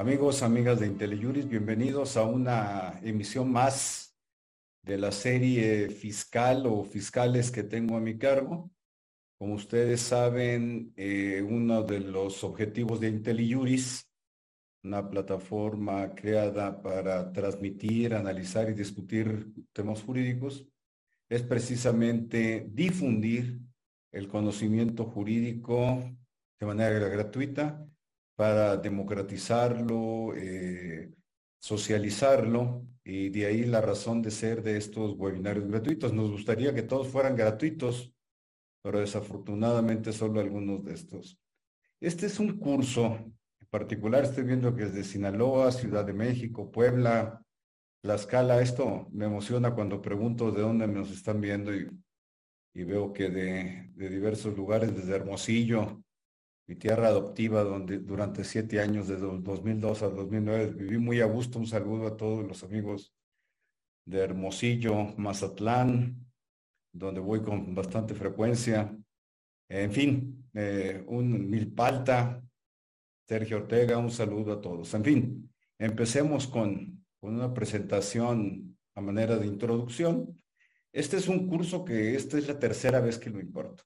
Amigos, amigas de IntelliJuris, bienvenidos a una emisión más de la serie fiscal o fiscales que tengo a mi cargo. Como ustedes saben, eh, uno de los objetivos de IntelliJuris, una plataforma creada para transmitir, analizar y discutir temas jurídicos, es precisamente difundir el conocimiento jurídico de manera gratuita para democratizarlo, eh, socializarlo y de ahí la razón de ser de estos webinarios gratuitos. Nos gustaría que todos fueran gratuitos, pero desafortunadamente solo algunos de estos. Este es un curso, en particular estoy viendo que es de Sinaloa, Ciudad de México, Puebla, La Escala. Esto me emociona cuando pregunto de dónde nos están viendo y, veo que de diversos lugares, desde Hermosillo, mi tierra adoptiva, donde durante siete años, desde 2002 al 2009, viví muy a gusto. Un saludo a todos los amigos de Hermosillo, Mazatlán, donde voy con bastante frecuencia. En fin, eh, un Milpalta, Sergio Ortega, un saludo a todos. En fin, empecemos con, con una presentación a manera de introducción. Este es un curso que esta es la tercera vez que lo importo.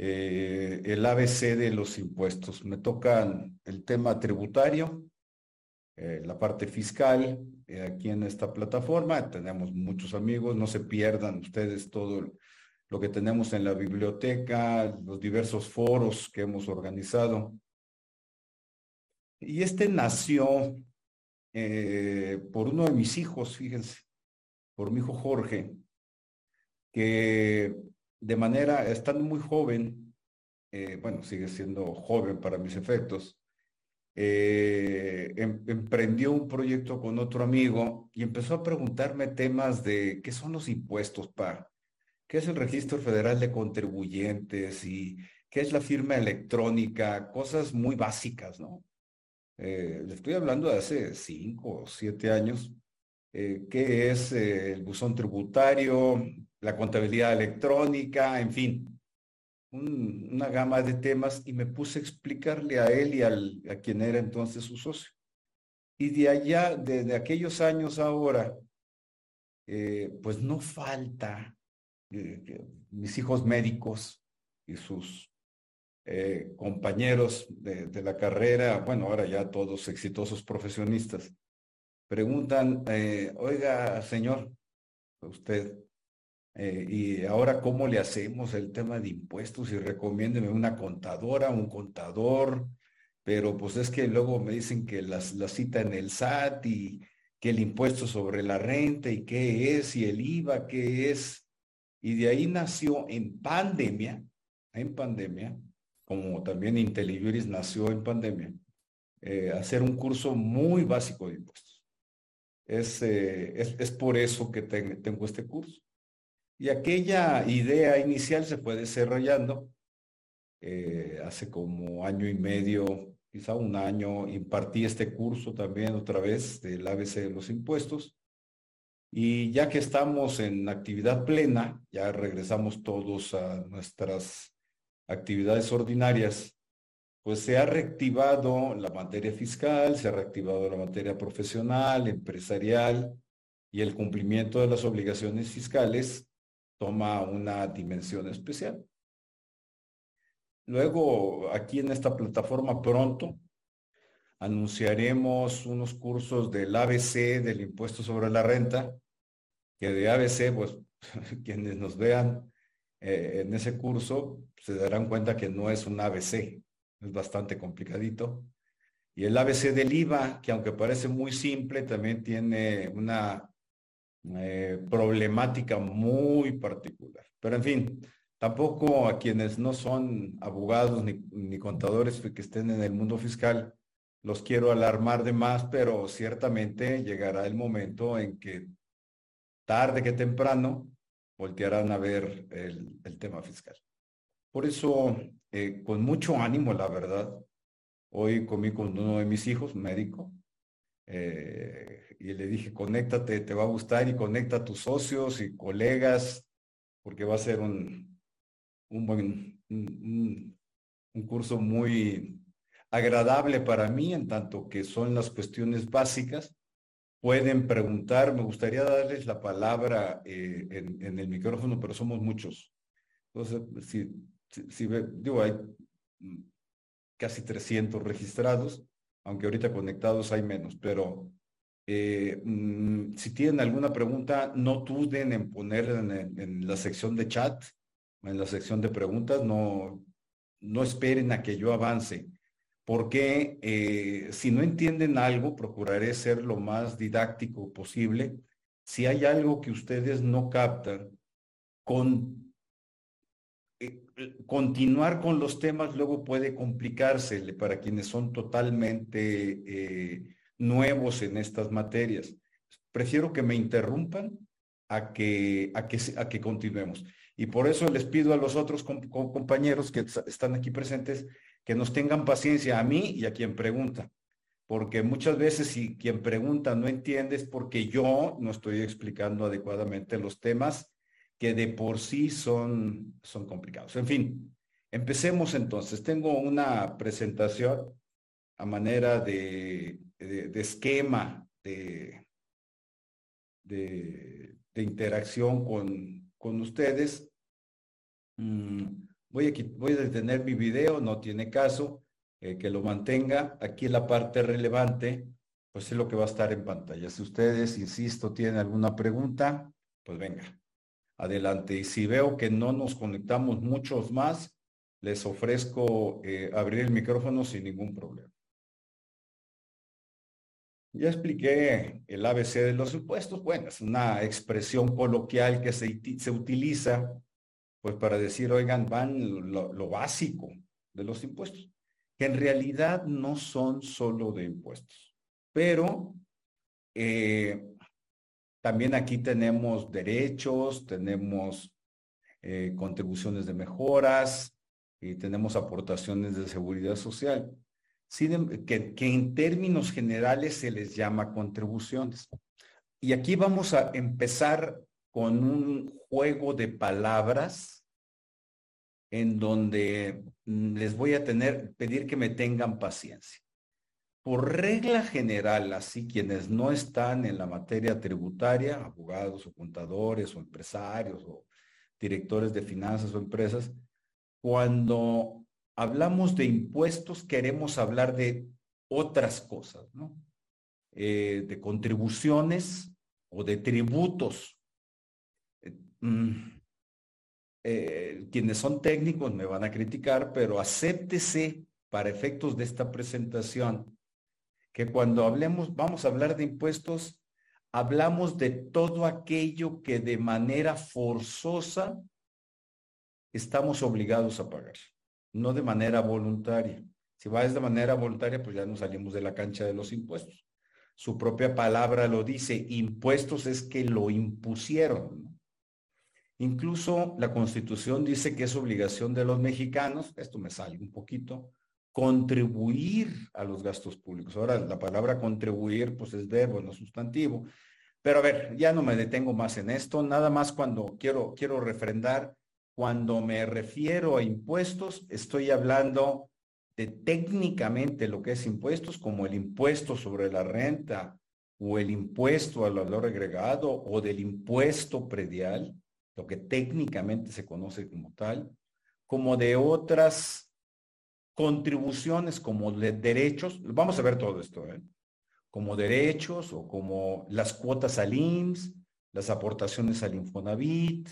Eh, el ABC de los impuestos. Me tocan el tema tributario, eh, la parte fiscal, eh, aquí en esta plataforma. Tenemos muchos amigos, no se pierdan ustedes todo lo que tenemos en la biblioteca, los diversos foros que hemos organizado. Y este nació por uno de mis hijos, fíjense, por mi hijo Jorge, que de manera, estando muy joven, eh, bueno, sigue siendo joven para mis efectos, eh, em, emprendió un proyecto con otro amigo y empezó a preguntarme temas de qué son los impuestos, pa, qué es el registro federal de contribuyentes y qué es la firma electrónica, cosas muy básicas, ¿no? Eh, le estoy hablando de hace cinco o siete años. ¿Qué es el buzón tributario? La contabilidad electrónica, en fin, una gama de temas y me puse a explicarle a él y a quien era entonces su socio. Y de allá, desde aquellos años ahora, eh, pues no falta eh, mis hijos médicos y sus eh, compañeros de, la carrera, bueno, ahora ya todos exitosos profesionistas, preguntan, oiga, señor, usted eh, y ahora, ¿cómo le hacemos el tema de impuestos? Y recomiéndeme una contadora, un contador, pero pues es que luego me dicen que las, la cita en el SAT y que el impuesto sobre la renta y qué es, y el IVA, qué es. Y de ahí nació en pandemia, en pandemia, como también IntelliJuris nació en pandemia, eh, hacer un curso muy básico de impuestos. Es, eh, es, es, por eso que tengo este curso. Y aquella idea inicial se fue desarrollando. Eh, hace como año y medio, quizá un año, impartí este curso también otra vez del ABC de los impuestos. Y ya que estamos en actividad plena, ya regresamos todos a nuestras actividades ordinarias, pues se ha reactivado la materia fiscal, se ha reactivado la materia profesional, empresarial y el cumplimiento de las obligaciones fiscales toma una dimensión especial. Luego, aquí en esta plataforma pronto, anunciaremos unos cursos del ABC, del impuesto sobre la renta, que de ABC, pues quienes nos vean eh, en ese curso se darán cuenta que no es un ABC, es bastante complicadito. Y el ABC del IVA, que aunque parece muy simple, también tiene una eh, problemática muy particular. Pero en fin, tampoco a quienes no son abogados ni, ni contadores que estén en el mundo fiscal, los quiero alarmar de más, pero ciertamente llegará el momento en que tarde que temprano voltearán a ver el, el tema fiscal. Por eso, eh, con mucho ánimo, la verdad, hoy comí con uno de mis hijos, médico, eh, y le dije, conéctate, te va a gustar y conecta a tus socios y colegas, porque va a ser un, un buen, un, curso muy agradable para mí en tanto que son las cuestiones básicas. Pueden preguntar, me gustaría darles la palabra eh, en, el micrófono, pero somos muchos. Entonces, si, si, digo, hay casi 300 registrados, aunque ahorita conectados hay menos, pero eh, mm, si tienen alguna pregunta, no duden en ponerla en, la sección de chat, en la sección de preguntas, no, no esperen a que yo avance porque eh, si no entienden algo, procuraré ser lo más didáctico posible. Si hay algo que ustedes no captan, con, eh, continuar con los temas luego puede complicarse para quienes son totalmente eh, nuevos en estas materias. Prefiero que me interrumpan a que, a que, a que continuemos. Y por eso les pido a los otros compañeros que están aquí presentes que nos tengan paciencia a mí y a quien pregunta, porque muchas veces si quien pregunta no entiende es porque yo no estoy explicando adecuadamente los temas que de por sí son, son complicados. En fin, empecemos entonces. Tengo una presentación a manera de, esquema de, de, interacción con, con ustedes. Mm, Voy a, voy a detener mi video, no tiene caso eh, que lo mantenga. Aquí la parte relevante, pues es lo que va a estar en pantalla. Si ustedes, insisto, tienen alguna pregunta, pues venga, adelante. Y si veo que no nos conectamos muchos más, les ofrezco eh, abrir el micrófono sin ningún problema. Ya expliqué el ABC de los impuestos. Bueno, es una expresión coloquial que se, se utiliza pues para decir, oigan, van lo, básico de los impuestos, que en realidad no son solo de impuestos, pero eh, también aquí tenemos derechos, tenemos eh, contribuciones de mejoras y tenemos aportaciones de seguridad social, que, que en términos generales se les llama contribuciones. Y aquí vamos a empezar con un juego de palabras en donde mm, les voy a tener, pedir que me tengan paciencia. Por regla general, así quienes no están en la materia tributaria, abogados o contadores o empresarios o directores de finanzas o empresas, cuando hablamos de impuestos queremos hablar de otras cosas, ¿no? Eh, de contribuciones o de tributos Mm, eh, quienes son técnicos me van a criticar, pero acéptese para efectos de esta presentación que cuando hablemos, vamos a hablar de impuestos, hablamos de todo aquello que de manera forzosa estamos obligados a pagar, no de manera voluntaria. Si va de manera voluntaria, pues ya nos salimos de la cancha de los impuestos. Su propia palabra lo dice, impuestos es que lo impusieron. Incluso la constitución dice que es obligación de los mexicanos, esto me sale un poquito, contribuir a los gastos públicos. Ahora, la palabra contribuir, pues es verbo, no sustantivo. Pero a ver, ya no me detengo más en esto, nada más cuando quiero, quiero refrendar, cuando me refiero a impuestos, estoy hablando de técnicamente lo que es impuestos, como el impuesto sobre la renta o el impuesto al valor agregado o del impuesto predial lo que técnicamente se conoce como tal, como de otras contribuciones como de derechos, vamos a ver todo esto, ¿eh? como derechos o como las cuotas al IMSS, las aportaciones al Infonavit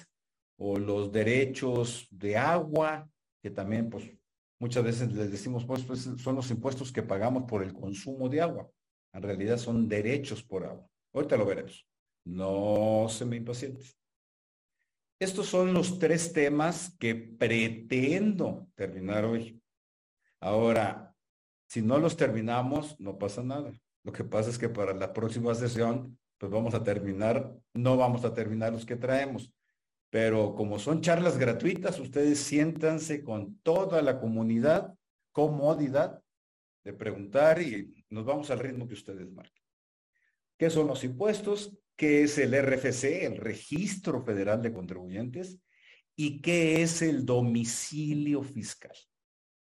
o los derechos de agua, que también pues muchas veces les decimos pues, pues son los impuestos que pagamos por el consumo de agua. En realidad son derechos por agua. Ahorita lo veremos. No se me impacientes. Estos son los tres temas que pretendo terminar hoy. Ahora, si no los terminamos, no pasa nada. Lo que pasa es que para la próxima sesión, pues vamos a terminar, no vamos a terminar los que traemos. Pero como son charlas gratuitas, ustedes siéntanse con toda la comunidad, comodidad de preguntar y nos vamos al ritmo que ustedes marquen. ¿Qué son los impuestos? qué es el RFC, el Registro Federal de Contribuyentes, y qué es el domicilio fiscal.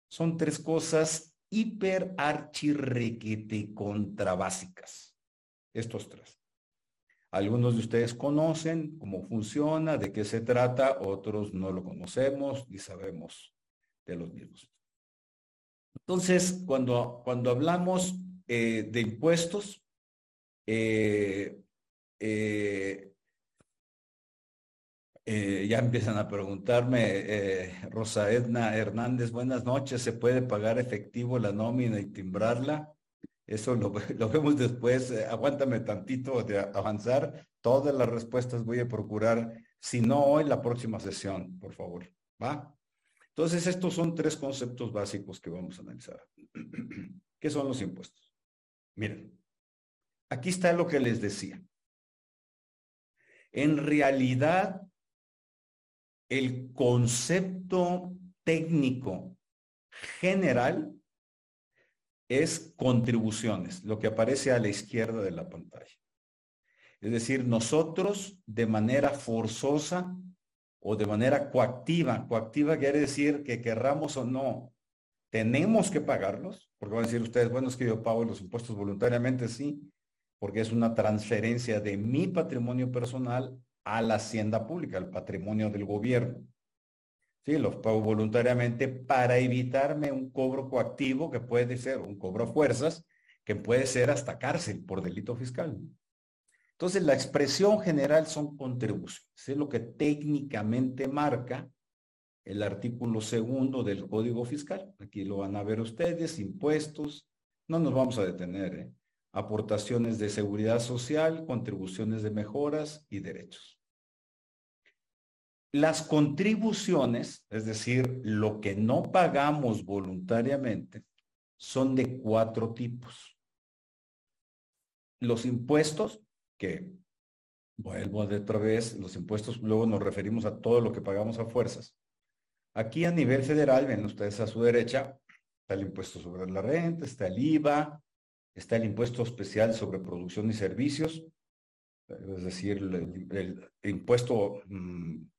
Son tres cosas hiper archirrequete contrabásicas. Estos tres. Algunos de ustedes conocen cómo funciona, de qué se trata, otros no lo conocemos y sabemos de los mismos. Entonces, cuando, cuando hablamos eh, de impuestos, eh, eh, ya empiezan a preguntarme, Rosa Edna Hernández, buenas noches, ¿se puede pagar efectivo la nómina y timbrarla? Eso lo, vemos después. Eh, aguántame tantito de avanzar. Todas las respuestas voy a procurar, si no hoy, la próxima sesión, por favor. ¿Va? Entonces, estos son tres conceptos básicos que vamos a analizar. ¿Qué son los impuestos? Miren, aquí está lo que les decía. En realidad, el concepto técnico general es contribuciones, lo que aparece a la izquierda de la pantalla. Es decir, nosotros de manera forzosa o de manera coactiva, coactiva quiere decir que querramos o no, tenemos que pagarlos, porque van a decir ustedes, bueno, es que yo pago los impuestos voluntariamente, sí, porque es una transferencia de mi patrimonio personal a la hacienda pública, al patrimonio del gobierno. Sí, los pago voluntariamente para evitarme un cobro coactivo que puede ser un cobro a fuerzas, que puede ser hasta cárcel por delito fiscal. Entonces, la expresión general son contribuciones. Es lo que técnicamente marca el artículo segundo del Código Fiscal. Aquí lo van a ver ustedes, impuestos. No nos vamos a detener. ¿eh? Aportaciones de seguridad social, contribuciones de mejoras y derechos. Las contribuciones, es decir, lo que no pagamos voluntariamente, son de cuatro tipos. Los impuestos, que vuelvo de otra vez, los impuestos, luego nos referimos a todo lo que pagamos a fuerzas. Aquí a nivel federal, ven ustedes a su derecha, está el impuesto sobre la renta, está el IVA, está el impuesto especial sobre producción y servicios, es decir, el, impuesto mm,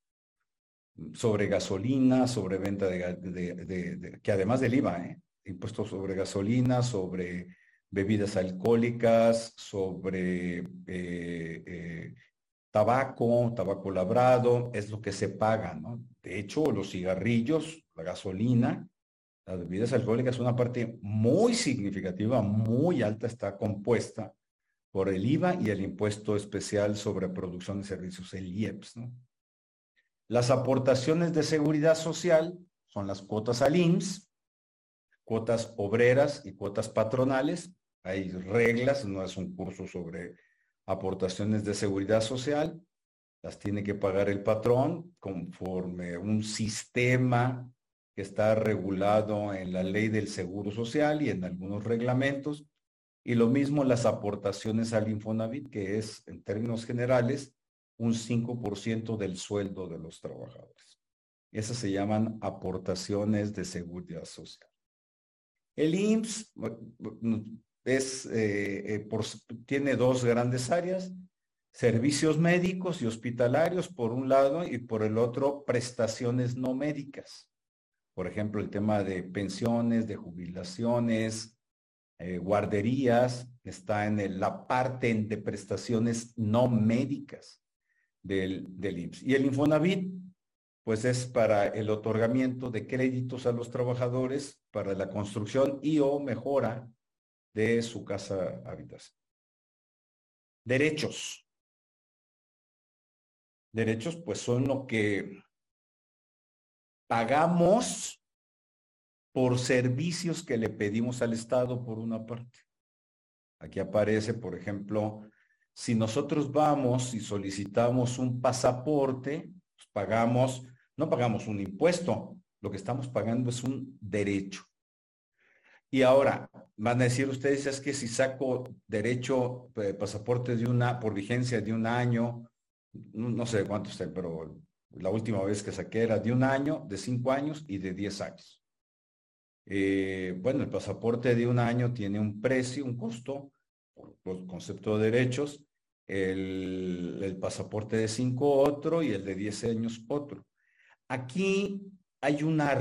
sobre gasolina, sobre venta de, que además del IVA, ¿eh? impuestos sobre gasolina, sobre bebidas alcohólicas, sobre eh, eh, tabaco, tabaco labrado, es lo que se paga, ¿no? De hecho, los cigarrillos, la gasolina, las bebidas alcohólicas, una parte muy significativa, muy alta, está compuesta por el IVA y el impuesto especial sobre producción de servicios, el IEPS, ¿no? Las aportaciones de seguridad social son las cuotas al IMSS, cuotas obreras y cuotas patronales. Hay reglas, no es un curso sobre aportaciones de seguridad social. Las tiene que pagar el patrón conforme un sistema que está regulado en la ley del seguro social y en algunos reglamentos. Y lo mismo las aportaciones al Infonavit, que es en términos generales un 5% del sueldo de los trabajadores. Esas se llaman aportaciones de seguridad social. El IMSS es, eh, eh, tiene dos grandes áreas, servicios médicos y hospitalarios por un lado y por el otro prestaciones no médicas. Por ejemplo, el tema de pensiones, de jubilaciones, eh, guarderías, está en la parte de prestaciones no médicas del, del IMSS. Y el Infonavit, pues es para el otorgamiento de créditos a los trabajadores para la construcción y o mejora de su casa habitación. Derechos. Derechos, pues son lo que pagamos por servicios que le pedimos al Estado por una parte. Aquí aparece, por ejemplo, si nosotros vamos y solicitamos un pasaporte, pues pagamos, no pagamos un impuesto, lo que estamos pagando es un derecho. Y ahora, van a decir ustedes, es que si saco derecho, eh, pasaporte de una, por vigencia de un año, no, sé cuánto esté, pero la última vez que saqué era de un año, de cinco años y de diez años. Eh, bueno, el pasaporte de un año tiene un precio, un costo, por concepto de derechos, el, pasaporte de 5 otro y el de 10 años otro. Aquí hay una,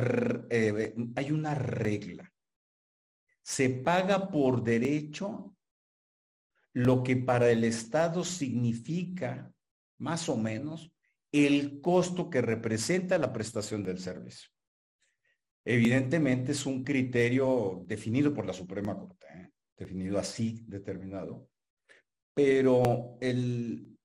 eh, hay una regla. se paga por derecho lo que para el Estado significa, más o menos, el costo que representa la prestación del servicio. Evidentemente es un criterio definido por la Suprema Corte, ¿eh? Definido así, determinado, pero el,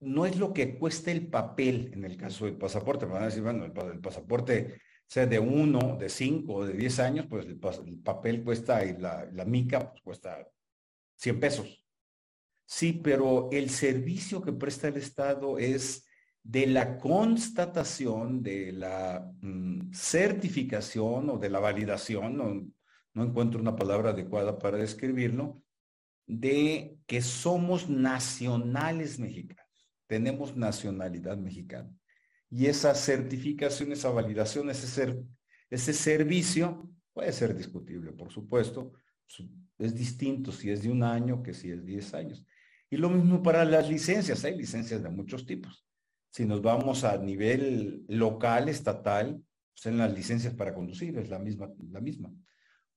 no es lo que cuesta el papel en el caso del pasaporte. Me van a decir, bueno, el, pasaporte sea de uno, de cinco o de diez años, pues el, papel cuesta y la, mica pues, cuesta 100 pesos. Sí, pero el servicio que presta el Estado es de la constatación, de la mm, certificación o de la validación, no, encuentro una palabra adecuada para describirlo, de que somos nacionales mexicanos, tenemos nacionalidad mexicana. Y esa certificación, esa validación, ese, ser, ese servicio puede ser discutible, por supuesto. Es distinto si es de un año que si es 10 años. Y lo mismo para las licencias. Hay licencias de muchos tipos. Si nos vamos a nivel local, estatal, pues en las licencias para conducir es la misma, la misma.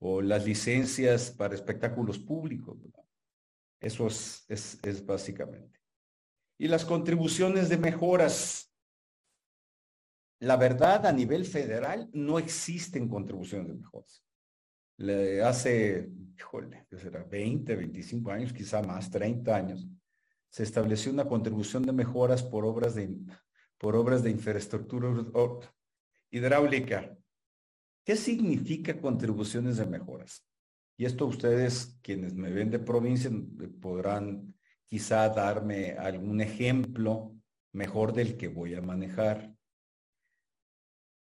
O las licencias para espectáculos públicos. Eso es, es, básicamente. Y las contribuciones de mejoras. La verdad, a nivel federal no existen contribuciones de mejoras. Le hace, híjole, ¿qué será? 20, 25 años, quizá más, 30 años, se estableció una contribución de mejoras por obras de, por obras de infraestructura hidráulica. ¿Qué significa contribuciones de mejoras? Y esto ustedes, quienes me ven de provincia, podrán quizá darme algún ejemplo mejor del que voy a manejar.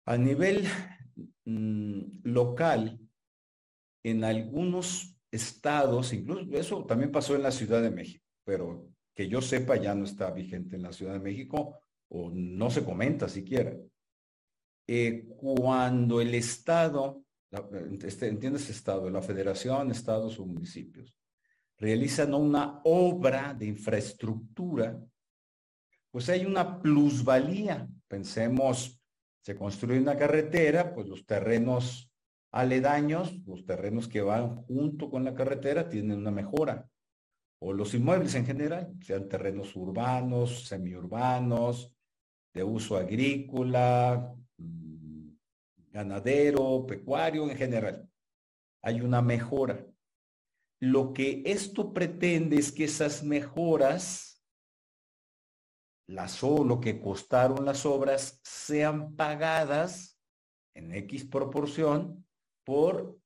A nivel mm, local, en algunos estados, incluso eso también pasó en la Ciudad de México, pero que yo sepa ya no está vigente en la Ciudad de México o no se comenta siquiera. Eh, cuando el Estado, este, ¿entiendes Estado? La Federación, Estados o municipios, realizan una obra de infraestructura, pues hay una plusvalía. Pensemos, se construye una carretera, pues los terrenos aledaños, los terrenos que van junto con la carretera, tienen una mejora o los inmuebles en general, sean terrenos urbanos, semiurbanos, de uso agrícola, ganadero, pecuario en general. Hay una mejora. Lo que esto pretende es que esas mejoras, las, o lo que costaron las obras, sean pagadas en X proporción por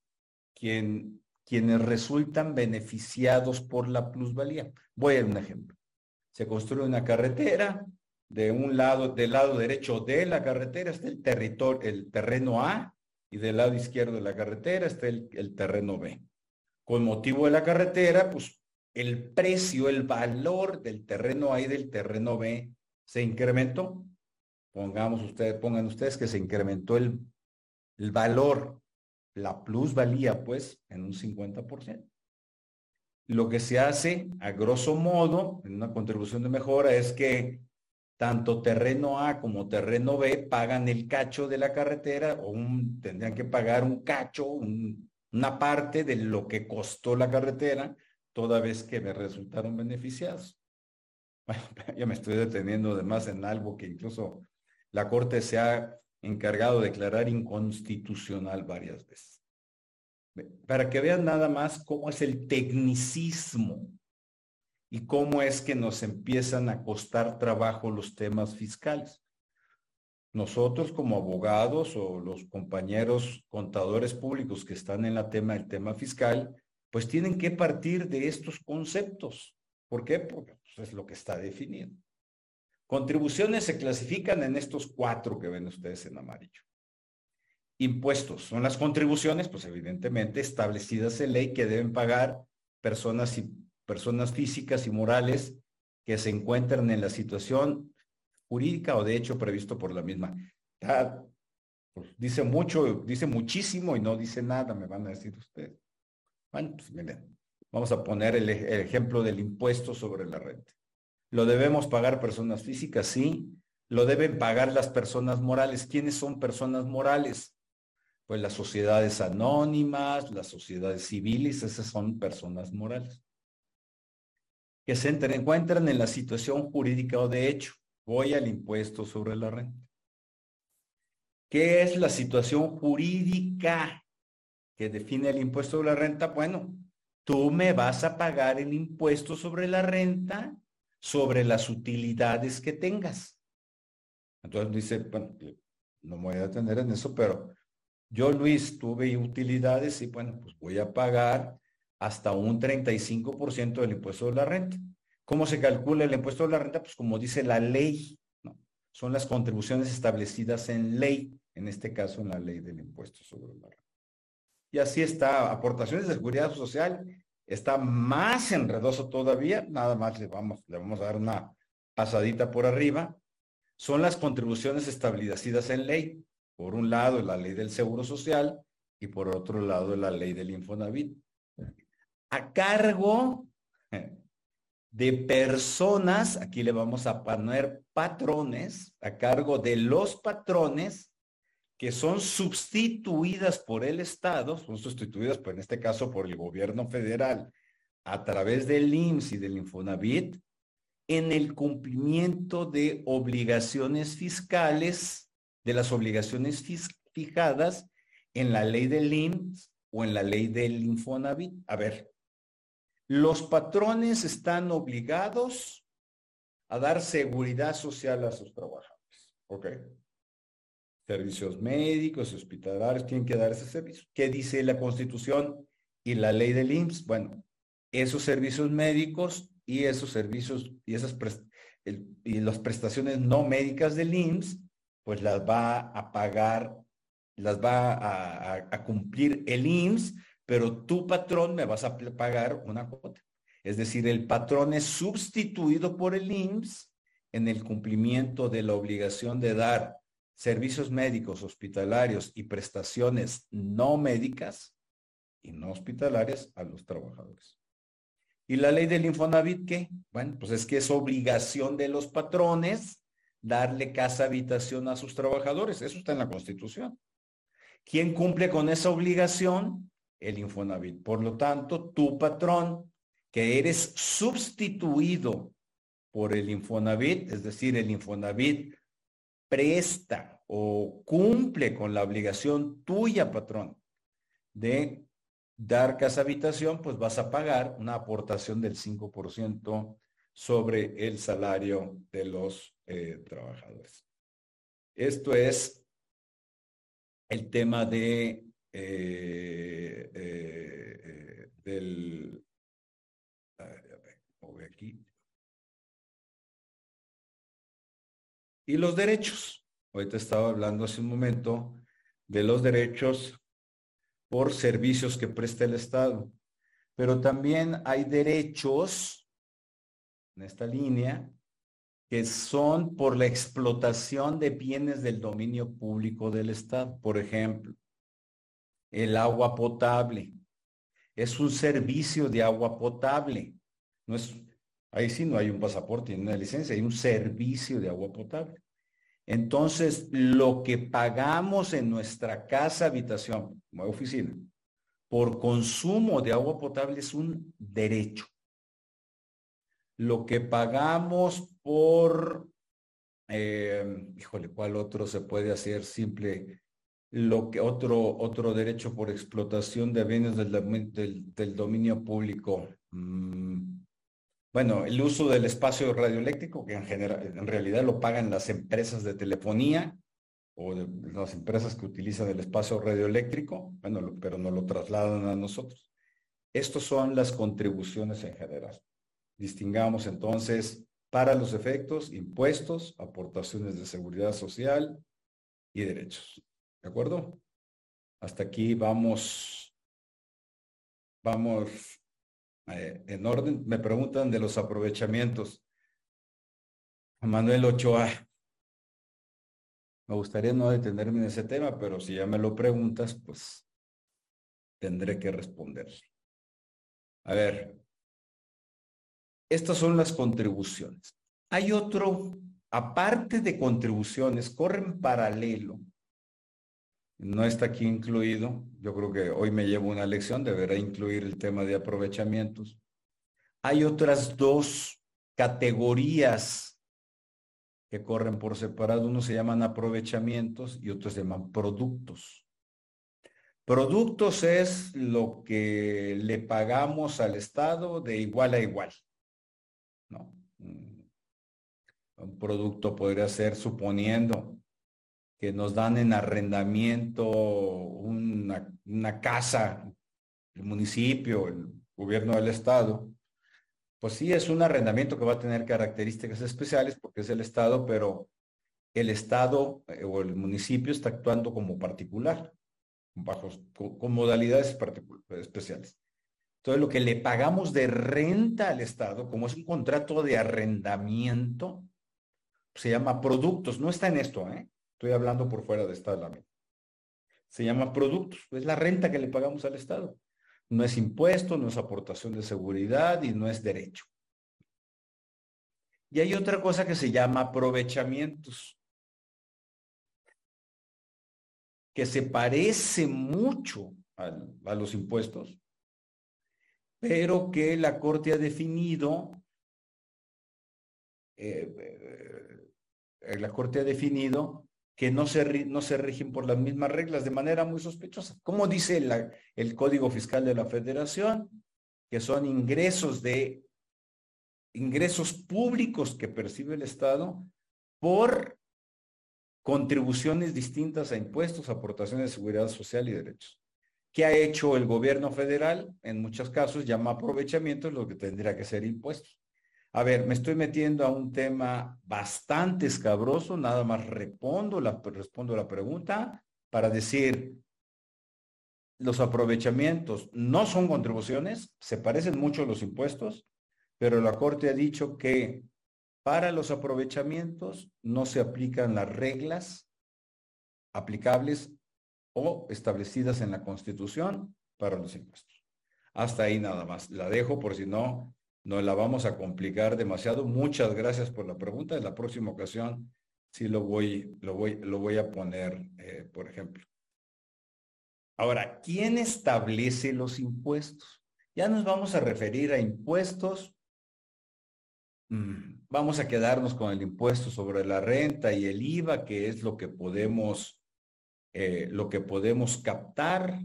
quien quienes resultan beneficiados por la plusvalía. Voy a dar un ejemplo. Se construye una carretera, de un lado, del lado derecho de la carretera está el territorio, el terreno A, y del lado izquierdo de la carretera está el, terreno B. Con motivo de la carretera, pues el precio, el valor del terreno A y del terreno B se incrementó. Pongamos ustedes, pongan ustedes que se incrementó el, el valor la plusvalía, pues, en un 50%. Lo que se hace, a grosso modo, en una contribución de mejora, es que tanto terreno A como terreno B pagan el cacho de la carretera o tendrían que pagar un cacho, una parte de lo que costó la carretera, toda vez que me resultaron beneficiados. Bueno, ya me estoy deteniendo además en algo que incluso la Corte se ha encargado de declarar inconstitucional varias veces. Para que vean nada más cómo es el tecnicismo y cómo es que nos empiezan a costar trabajo los temas fiscales. Nosotros como abogados o los compañeros contadores públicos que están en la tema del tema fiscal, pues tienen que partir de estos conceptos. ¿Por qué? Porque pues, es lo que está definido. Contribuciones se clasifican en estos cuatro que ven ustedes en amarillo. Impuestos son las contribuciones, pues evidentemente establecidas en ley que deben pagar personas y personas físicas y morales que se encuentran en la situación jurídica o de hecho previsto por la misma. Pues, dice mucho, dice muchísimo y no dice nada, me van a decir ustedes. Bueno, pues miren, vamos a poner el ejemplo del impuesto sobre la renta. ¿Lo debemos pagar personas físicas? Sí. ¿Lo deben pagar las personas morales? ¿Quiénes son personas morales? Pues las sociedades anónimas, las sociedades civiles, esas son personas morales que se encuentran en la situación jurídica o de hecho. Voy al impuesto sobre la renta. ¿Qué es la situación jurídica que define el impuesto sobre la renta? Bueno, tú me vas a pagar el impuesto sobre la renta sobre las utilidades que tengas. Entonces dice, bueno, no me voy a detener en eso, pero yo, Luis, tuve utilidades y bueno, pues voy a pagar hasta un 35% del impuesto de la renta. ¿Cómo se calcula el impuesto de la renta? Pues como dice la ley, ¿no? Son las contribuciones establecidas en ley, en este caso en la ley del impuesto sobre la renta. Y así está, aportaciones de seguridad social, está más enredoso todavía, nada más le vamos, le vamos a dar una pasadita por arriba, son las contribuciones establecidas en ley. Por un lado, la ley del Seguro Social y por otro lado, la ley del Infonavit a cargo de personas, aquí le vamos a poner patrones, a cargo de los patrones que son sustituidas por el Estado, son sustituidas, por, en este caso, por el gobierno federal, a través del IMSS y del Infonavit, en el cumplimiento de obligaciones fiscales, de las obligaciones fijadas en la ley del IMSS o en la ley del Infonavit. A ver, los patrones están obligados a dar seguridad social a sus trabajadores. ¿Ok? Servicios médicos, hospitalarios, tienen que dar ese servicio. ¿Qué dice la Constitución y la ley del IMSS? Bueno, esos servicios médicos y esos servicios y esas y las prestaciones no médicas del IMSS, pues las va a pagar, las va a, a cumplir el IMSS pero tu patrón me vas a pagar una cuota. Es decir, el patrón es sustituido por el IMSS en el cumplimiento de la obligación de dar servicios médicos, hospitalarios y prestaciones no médicas y no hospitalarias a los trabajadores. ¿Y la ley del Infonavit qué? Bueno, pues es que es obligación de los patrones darle casa habitación a sus trabajadores. Eso está en la Constitución. ¿Quién cumple con esa obligación? El Infonavit. Por lo tanto, tu patrón, que eres sustituido por el Infonavit, es decir, el Infonavit presta o cumple con la obligación tuya, patrón, de dar casa habitación, pues vas a pagar una aportación del 5% sobre el salario de los eh, trabajadores. Esto es el tema de eh, eh, eh, del aquí. Y los derechos. Ahorita estaba hablando hace un momento de los derechos por servicios que presta el Estado. Pero también hay derechos en esta línea que son por la explotación de bienes del dominio público del Estado. Por ejemplo, el agua potable. Es un servicio de agua potable. No es, ahí sí no hay un pasaporte ni una licencia, hay un servicio de agua potable. Entonces, lo que pagamos en nuestra casa habitación, oficina, por consumo de agua potable es un derecho. Lo que pagamos por, eh, híjole, ¿cuál otro se puede hacer simple? Lo que otro, otro derecho por explotación de bienes del, del, dominio público. Mm, bueno, el uso del espacio radioeléctrico, que en, general, en realidad lo pagan las empresas de telefonía o las empresas que utilizan el espacio radioeléctrico, bueno, pero no lo trasladan a nosotros. Estos son las contribuciones en general. Distingamos entonces para los efectos, impuestos, aportaciones de seguridad social y derechos. ¿De acuerdo? Hasta aquí vamos, vamos eh, en orden. Me preguntan de los aprovechamientos. Manuel Ochoa. Me gustaría no detenerme en ese tema, pero si ya me lo preguntas, pues tendré que responder. A ver, estas son las contribuciones. Hay otro, aparte de contribuciones, corren paralelo no está aquí incluido. Yo creo que hoy me llevo una lección, deberá incluir el tema de aprovechamientos. Hay otras dos categorías que corren por separado. Uno se llaman aprovechamientos y otros se llaman productos. Productos es lo que le pagamos al Estado de igual a igual. ¿no? Un producto podría ser, suponiendo que nos dan en arrendamiento una, una casa, el municipio, el gobierno del Estado, pues sí es un arrendamiento que va a tener características especiales porque es el Estado, pero el Estado eh, o el municipio está actuando como particular, bajo, con, modalidades especiales. Entonces, lo que le pagamos de renta al Estado, como es un contrato de arrendamiento, se llama productos. No está en esto, ¿eh? Estoy hablando por fuera de esta lámina. Se llama productos. Es la renta que le pagamos al Estado. No es impuesto, no es aportación de seguridad y no es derecho. Y hay otra cosa que se llama aprovechamientos, que se parece mucho a los impuestos, pero que la Corte ha definido, eh, eh, la Corte ha definido que no se, no se rigen por las mismas reglas de manera muy sospechosa. Como dice el Código Fiscal de la Federación, que son ingresos de ingresos públicos que percibe el Estado por contribuciones distintas a impuestos, aportaciones de seguridad social y derechos. ¿Qué ha hecho el gobierno federal? En muchos casos llama aprovechamiento lo que tendría que ser impuestos. A ver, me estoy metiendo a un tema bastante escabroso, nada más respondo la, respondo la pregunta para decir, los aprovechamientos no son contribuciones, se parecen mucho a los impuestos, pero la Corte ha dicho que para los aprovechamientos no se aplican las reglas aplicables o establecidas en la Constitución para los impuestos. Hasta ahí nada más. La dejo por si no, no la vamos a complicar demasiado. Muchas gracias por la pregunta. En la próxima ocasión sí lo voy, lo voy, lo voy a poner, eh, por ejemplo. Ahora, ¿quién establece los impuestos? Ya nos vamos a referir a impuestos. Mm, vamos a quedarnos con el impuesto sobre la renta y el IVA, que es lo que podemos eh, lo que podemos captar,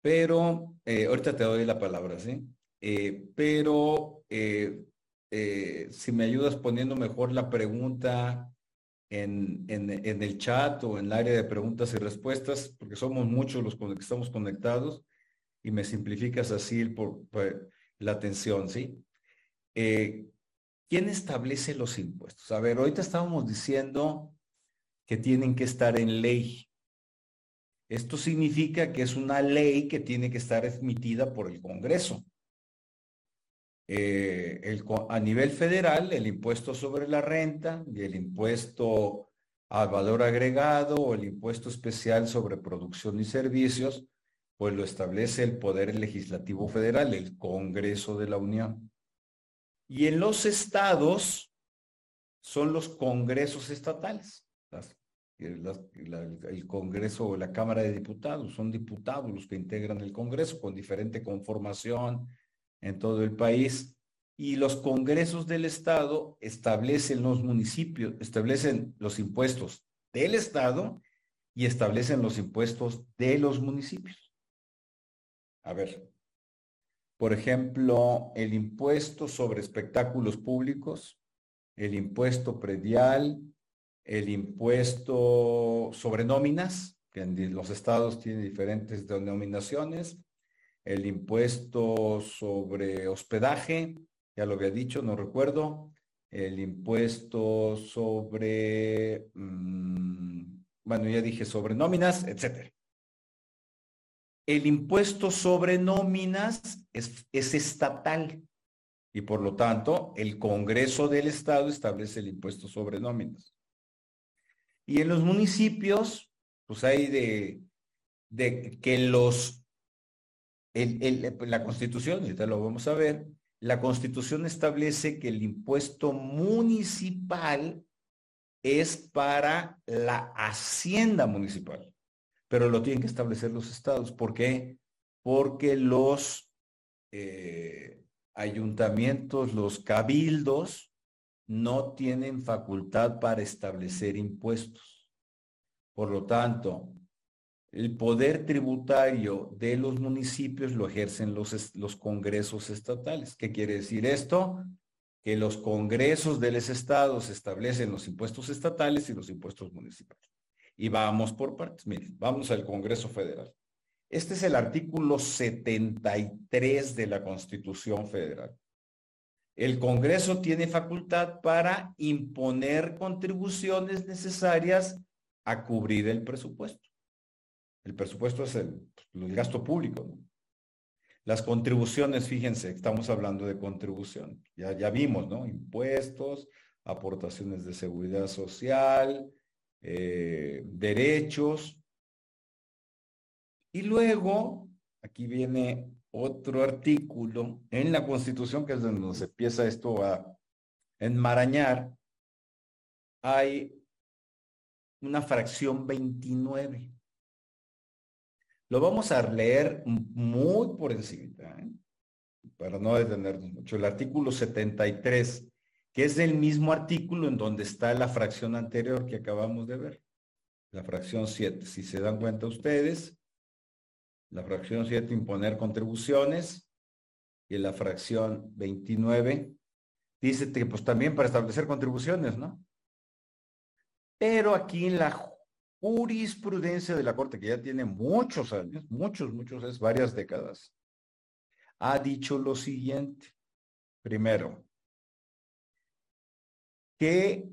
pero eh, ahorita te doy la palabra, ¿sí? Eh, pero si me ayudas poniendo mejor la pregunta en, en, el chat o en el área de preguntas y respuestas, porque somos muchos los que estamos conectados y me simplificas así por, la atención, ¿sí? ¿Quién establece los impuestos? A ver, ahorita estábamos diciendo que tienen que estar en ley. Esto significa que es una ley que tiene que estar emitida por el Congreso. Eh, a nivel federal, el impuesto sobre la renta y el impuesto al valor agregado o el impuesto especial sobre producción y servicios, pues lo establece el Poder Legislativo Federal, el Congreso de la Unión. Y en los estados son los congresos estatales, el Congreso o la Cámara de Diputados, son diputados los que integran el Congreso con diferente conformación en todo el país. Y los congresos del Estado establecen los municipios, establecen los impuestos del Estado y establecen los impuestos de los municipios. A ver, por ejemplo, el impuesto sobre espectáculos públicos, el impuesto predial, el impuesto sobre nóminas, que en los estados tiene diferentes denominaciones, el impuesto sobre hospedaje, ya lo había dicho, no recuerdo, el impuesto sobre, mm, bueno, ya dije sobre nóminas, etcétera. El impuesto sobre nóminas es, es estatal y por lo tanto el Congreso del Estado establece el impuesto sobre nóminas. Y en los municipios, pues hay de, de que los, el, la constitución, ahorita lo vamos a ver, la constitución establece que el impuesto municipal es para la hacienda municipal. pero lo tienen que establecer los estados. ¿Por qué? Porque los eh, ayuntamientos, los cabildos, no tienen facultad para establecer impuestos. Por lo tanto, el poder tributario de los municipios lo ejercen los, congresos estatales. ¿Qué quiere decir esto? Que los congresos de los estados establecen los impuestos estatales y los impuestos municipales. Y vamos por partes. Miren, vamos al Congreso Federal. Este es el artículo 73 de la Constitución Federal. El Congreso tiene facultad para imponer contribuciones necesarias a cubrir el presupuesto. El presupuesto es el, gasto público. Las contribuciones, fíjense, estamos hablando de contribución. Ya, ya vimos, ¿no? Impuestos, aportaciones de seguridad social, eh, derechos. Y luego, aquí viene otro artículo en la Constitución, que es donde se empieza esto a enmarañar, hay una fracción 29. Lo vamos a leer muy por encima, ¿eh? para no detenernos mucho. El artículo 73, que es el mismo artículo en donde está la fracción anterior que acabamos de ver. La fracción 7. Si se dan cuenta ustedes, la fracción 7 imponer contribuciones y la fracción 29 dice que pues también para establecer contribuciones, ¿no? Pero aquí en la jurisprudencia de la Corte, que ya tiene muchos años, muchos, muchos, es varias décadas, ha dicho lo siguiente. Primero, que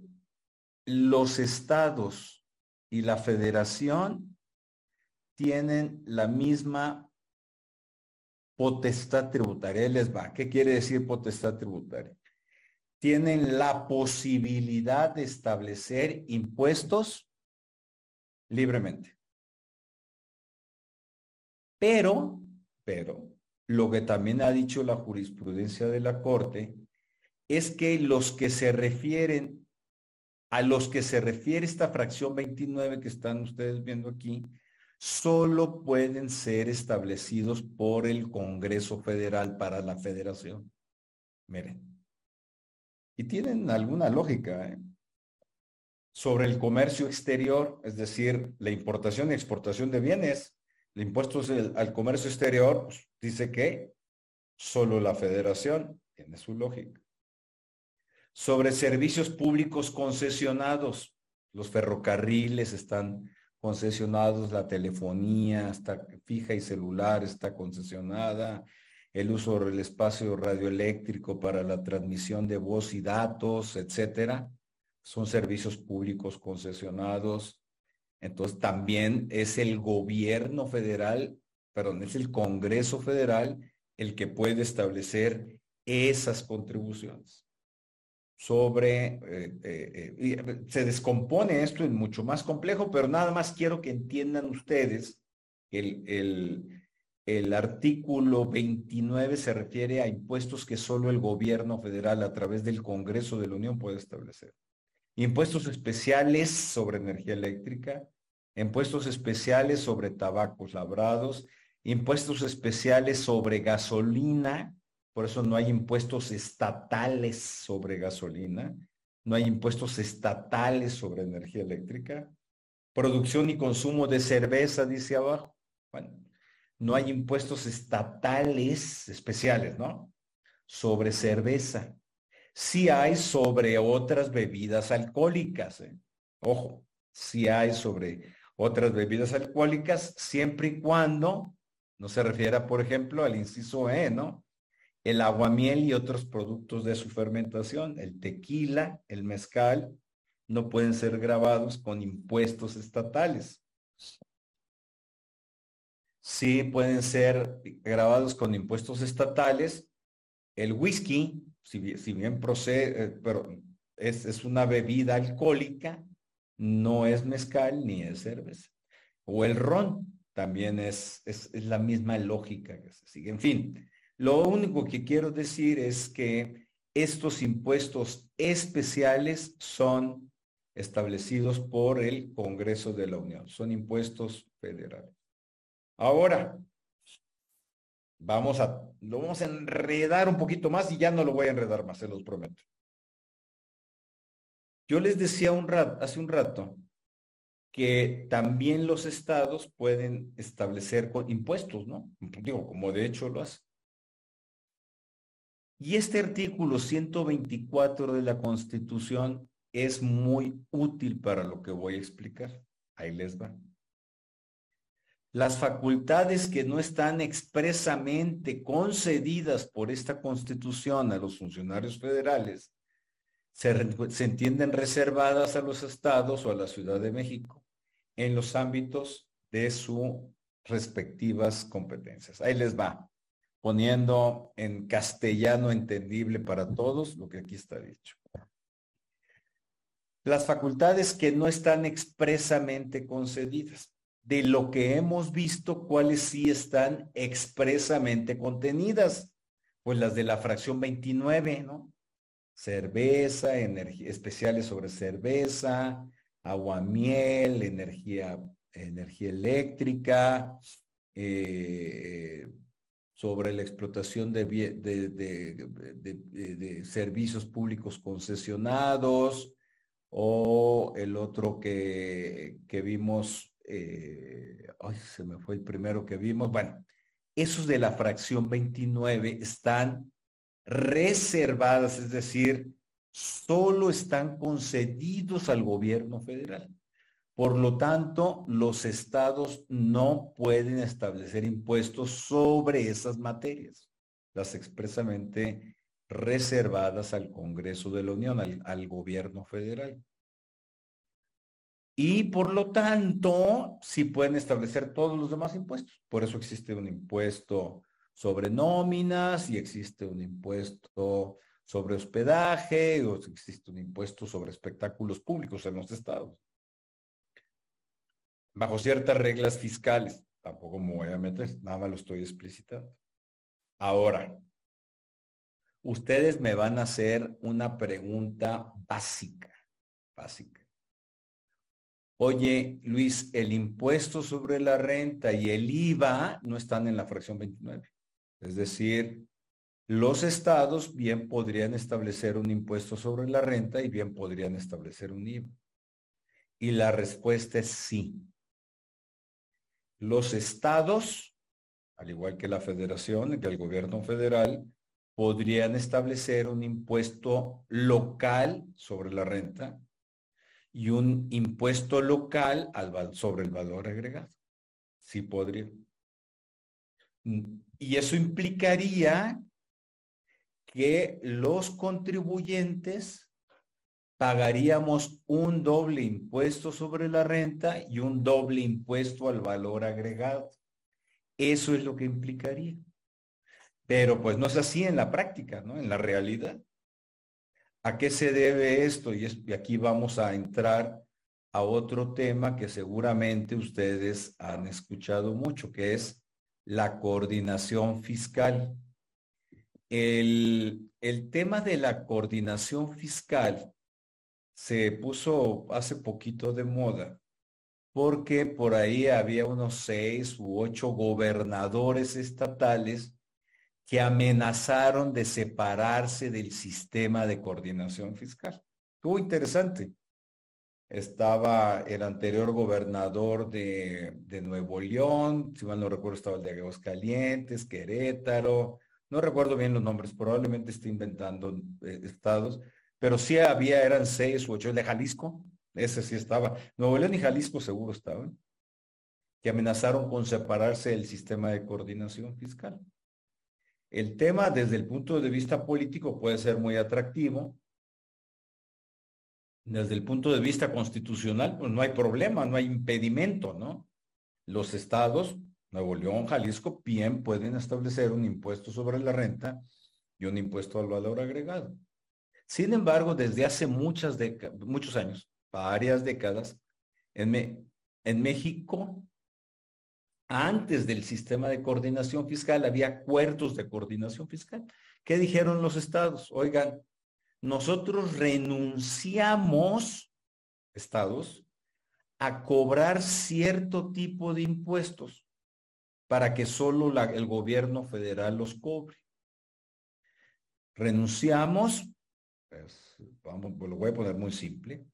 los estados y la federación tienen la misma potestad tributaria. les va. ¿Qué quiere decir potestad tributaria? Tienen la posibilidad de establecer impuestos libremente. Pero, pero, lo que también ha dicho la jurisprudencia de la Corte es que los que se refieren, a los que se refiere esta fracción 29 que están ustedes viendo aquí, solo pueden ser establecidos por el Congreso Federal para la Federación. Miren. Y tienen alguna lógica. ¿eh? Sobre el comercio exterior, es decir, la importación y exportación de bienes, el impuesto al comercio exterior, pues, dice que solo la Federación tiene su lógica. Sobre servicios públicos concesionados, los ferrocarriles están concesionados, la telefonía está fija y celular está concesionada, el uso del espacio radioeléctrico para la transmisión de voz y datos, etcétera, son servicios públicos concesionados. Entonces también es el gobierno federal, perdón, es el Congreso Federal el que puede establecer esas contribuciones sobre, eh, eh, eh, se descompone esto en mucho más complejo, pero nada más quiero que entiendan ustedes el, el, el artículo 29 se refiere a impuestos que solo el gobierno federal a través del Congreso de la Unión puede establecer. Impuestos especiales sobre energía eléctrica, impuestos especiales sobre tabacos labrados, impuestos especiales sobre gasolina, por eso no hay impuestos estatales sobre gasolina, no hay impuestos estatales sobre energía eléctrica. Producción y consumo de cerveza, dice abajo. Bueno, no hay impuestos estatales especiales, ¿no? Sobre cerveza. Sí hay sobre otras bebidas alcohólicas. ¿eh? Ojo, sí hay sobre otras bebidas alcohólicas, siempre y cuando no se refiera, por ejemplo, al inciso E, ¿no? el aguamiel y otros productos de su fermentación, el tequila, el mezcal, no pueden ser grabados con impuestos estatales. Sí pueden ser grabados con impuestos estatales. El whisky, si bien, procede, eh, pero es, es, una bebida alcohólica, no es mezcal ni es cerveza. O el ron, también es, es, es la misma lógica que se sigue. En fin, lo único que quiero decir es que estos impuestos especiales son establecidos por el Congreso de la Unión. Son impuestos federales. Ahora, vamos a, lo vamos a enredar un poquito más y ya no lo voy a enredar más, se los prometo. Yo les decía un rato, hace un rato que también los estados pueden establecer impuestos, ¿no? Digo, como de hecho lo hacen. Y este artículo 124 de la Constitución es muy útil para lo que voy a explicar. Ahí les va. Las facultades que no están expresamente concedidas por esta Constitución a los funcionarios federales se, entienden reservadas a los estados o a la Ciudad de México en los ámbitos de sus respectivas competencias. Ahí les va poniendo en castellano entendible para todos lo que aquí está dicho. Las facultades que no están expresamente concedidas. De lo que hemos visto, cuáles sí están expresamente contenidas. Pues las de la fracción 29, ¿no? Cerveza, energía, especiales sobre cerveza, agua miel, energía, energía eléctrica, eh, sobre la explotación de, de, servicios públicos concesionados o el otro que, que vimos, eh, se me fue el primero que vimos, bueno, esos de la fracción 29 están reservadas, es decir, solo están concedidos al gobierno federal. Por lo tanto, los estados no pueden establecer impuestos sobre esas materias, las expresamente reservadas al Congreso de la Unión, al, gobierno federal. Y por lo tanto, sí pueden establecer todos los demás impuestos. Por eso existe un impuesto sobre nóminas y existe un impuesto sobre hospedaje o existe un impuesto sobre espectáculos públicos en los estados bajo ciertas reglas fiscales. Tampoco me voy a meter, nada más lo estoy explicitando. Ahora, ustedes me van a hacer una pregunta básica, básica. Oye, Luis, el impuesto sobre la renta y el IVA no están en la fracción 29. Es decir, los estados bien podrían establecer un impuesto sobre la renta y bien podrían establecer un IVA. Y la respuesta es sí los estados, al igual que la federación, que el gobierno federal, podrían establecer un impuesto local sobre la renta y un impuesto local sobre el valor agregado. Sí podría. Y eso implicaría que los contribuyentes pagaríamos un doble impuesto sobre la renta y un doble impuesto al valor agregado. Eso es lo que implicaría. Pero pues no es así en la práctica, ¿no? En la realidad. ¿A qué se debe esto? Y, y aquí vamos a entrar a otro tema que seguramente ustedes han escuchado mucho, que es la coordinación fiscal. El, el tema de la coordinación fiscal se puso hace poquito de moda porque por ahí había unos seis u ocho gobernadores estatales que amenazaron de separarse del sistema de coordinación fiscal. Estuvo interesante. Estaba el anterior gobernador de, Nuevo León, si mal no recuerdo estaba el de Aguascalientes, Querétaro, no recuerdo bien los nombres, probablemente esté inventando eh, estados, pero sí había, eran seis u ocho. El de Jalisco, ese sí estaba. Nuevo León y Jalisco seguro estaban, que amenazaron con separarse del sistema de coordinación fiscal. El tema desde el punto de vista político puede ser muy atractivo. Desde el punto de vista constitucional, pues no hay problema, no hay impedimento, ¿no? Los estados, Nuevo León, Jalisco, bien pueden establecer un impuesto sobre la renta y un impuesto al valor agregado. Sin embargo, desde hace muchas muchos años, varias décadas, en México, antes del sistema de coordinación fiscal, había acuerdos de coordinación fiscal. ¿Qué dijeron los estados? Oigan, nosotros renunciamos estados a cobrar cierto tipo de impuestos para que solo el gobierno federal los cobre. Renunciamos, pues, vamos, lo voy a poner muy simple,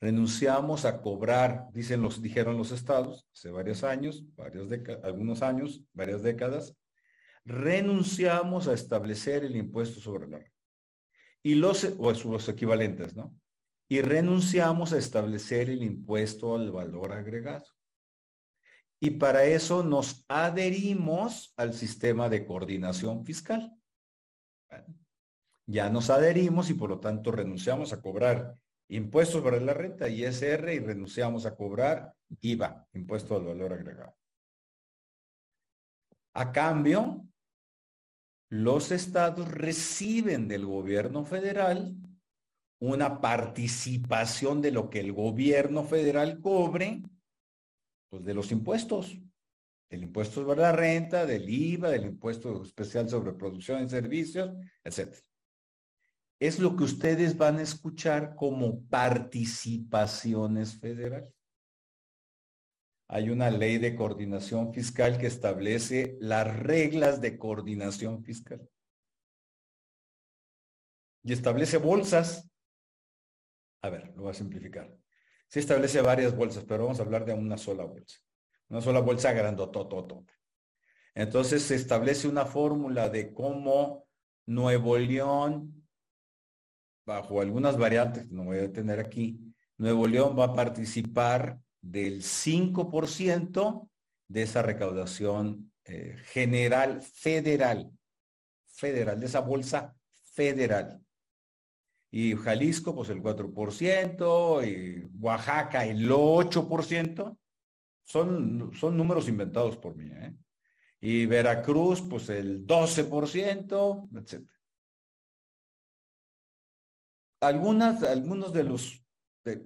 renunciamos a cobrar, dicen los, dijeron los estados, hace varios años, varios algunos años, varias décadas, renunciamos a establecer el impuesto sobre la renta. Y los, o equivalentes, ¿no? Y renunciamos a establecer el impuesto al valor agregado. Y para eso nos adherimos al sistema de coordinación fiscal. Ya nos adherimos y por lo tanto renunciamos a cobrar impuestos sobre la renta, ISR, y renunciamos a cobrar IVA, impuesto al valor agregado. A cambio, los estados reciben del gobierno federal una participación de lo que el gobierno federal cobre, pues de los impuestos, del impuesto sobre la renta, del IVA, del impuesto especial sobre producción y servicios, etc. Es lo que ustedes van a escuchar como participaciones federales. Hay una ley de coordinación fiscal que establece las reglas de coordinación fiscal. Y establece bolsas a ver, lo voy a simplificar. Se establece varias bolsas, pero vamos a hablar de una sola bolsa. Una sola bolsa grandotototota. Entonces se establece una fórmula de cómo Nuevo León, bajo algunas variantes que no voy a tener aquí, Nuevo León va a participar del 5% de esa recaudación eh, general federal, federal, de esa bolsa federal y Jalisco pues el 4%, y Oaxaca el 8%, son, son números inventados por mí, ¿eh? y Veracruz pues el 12%, etc. Algunas, algunos de los, de,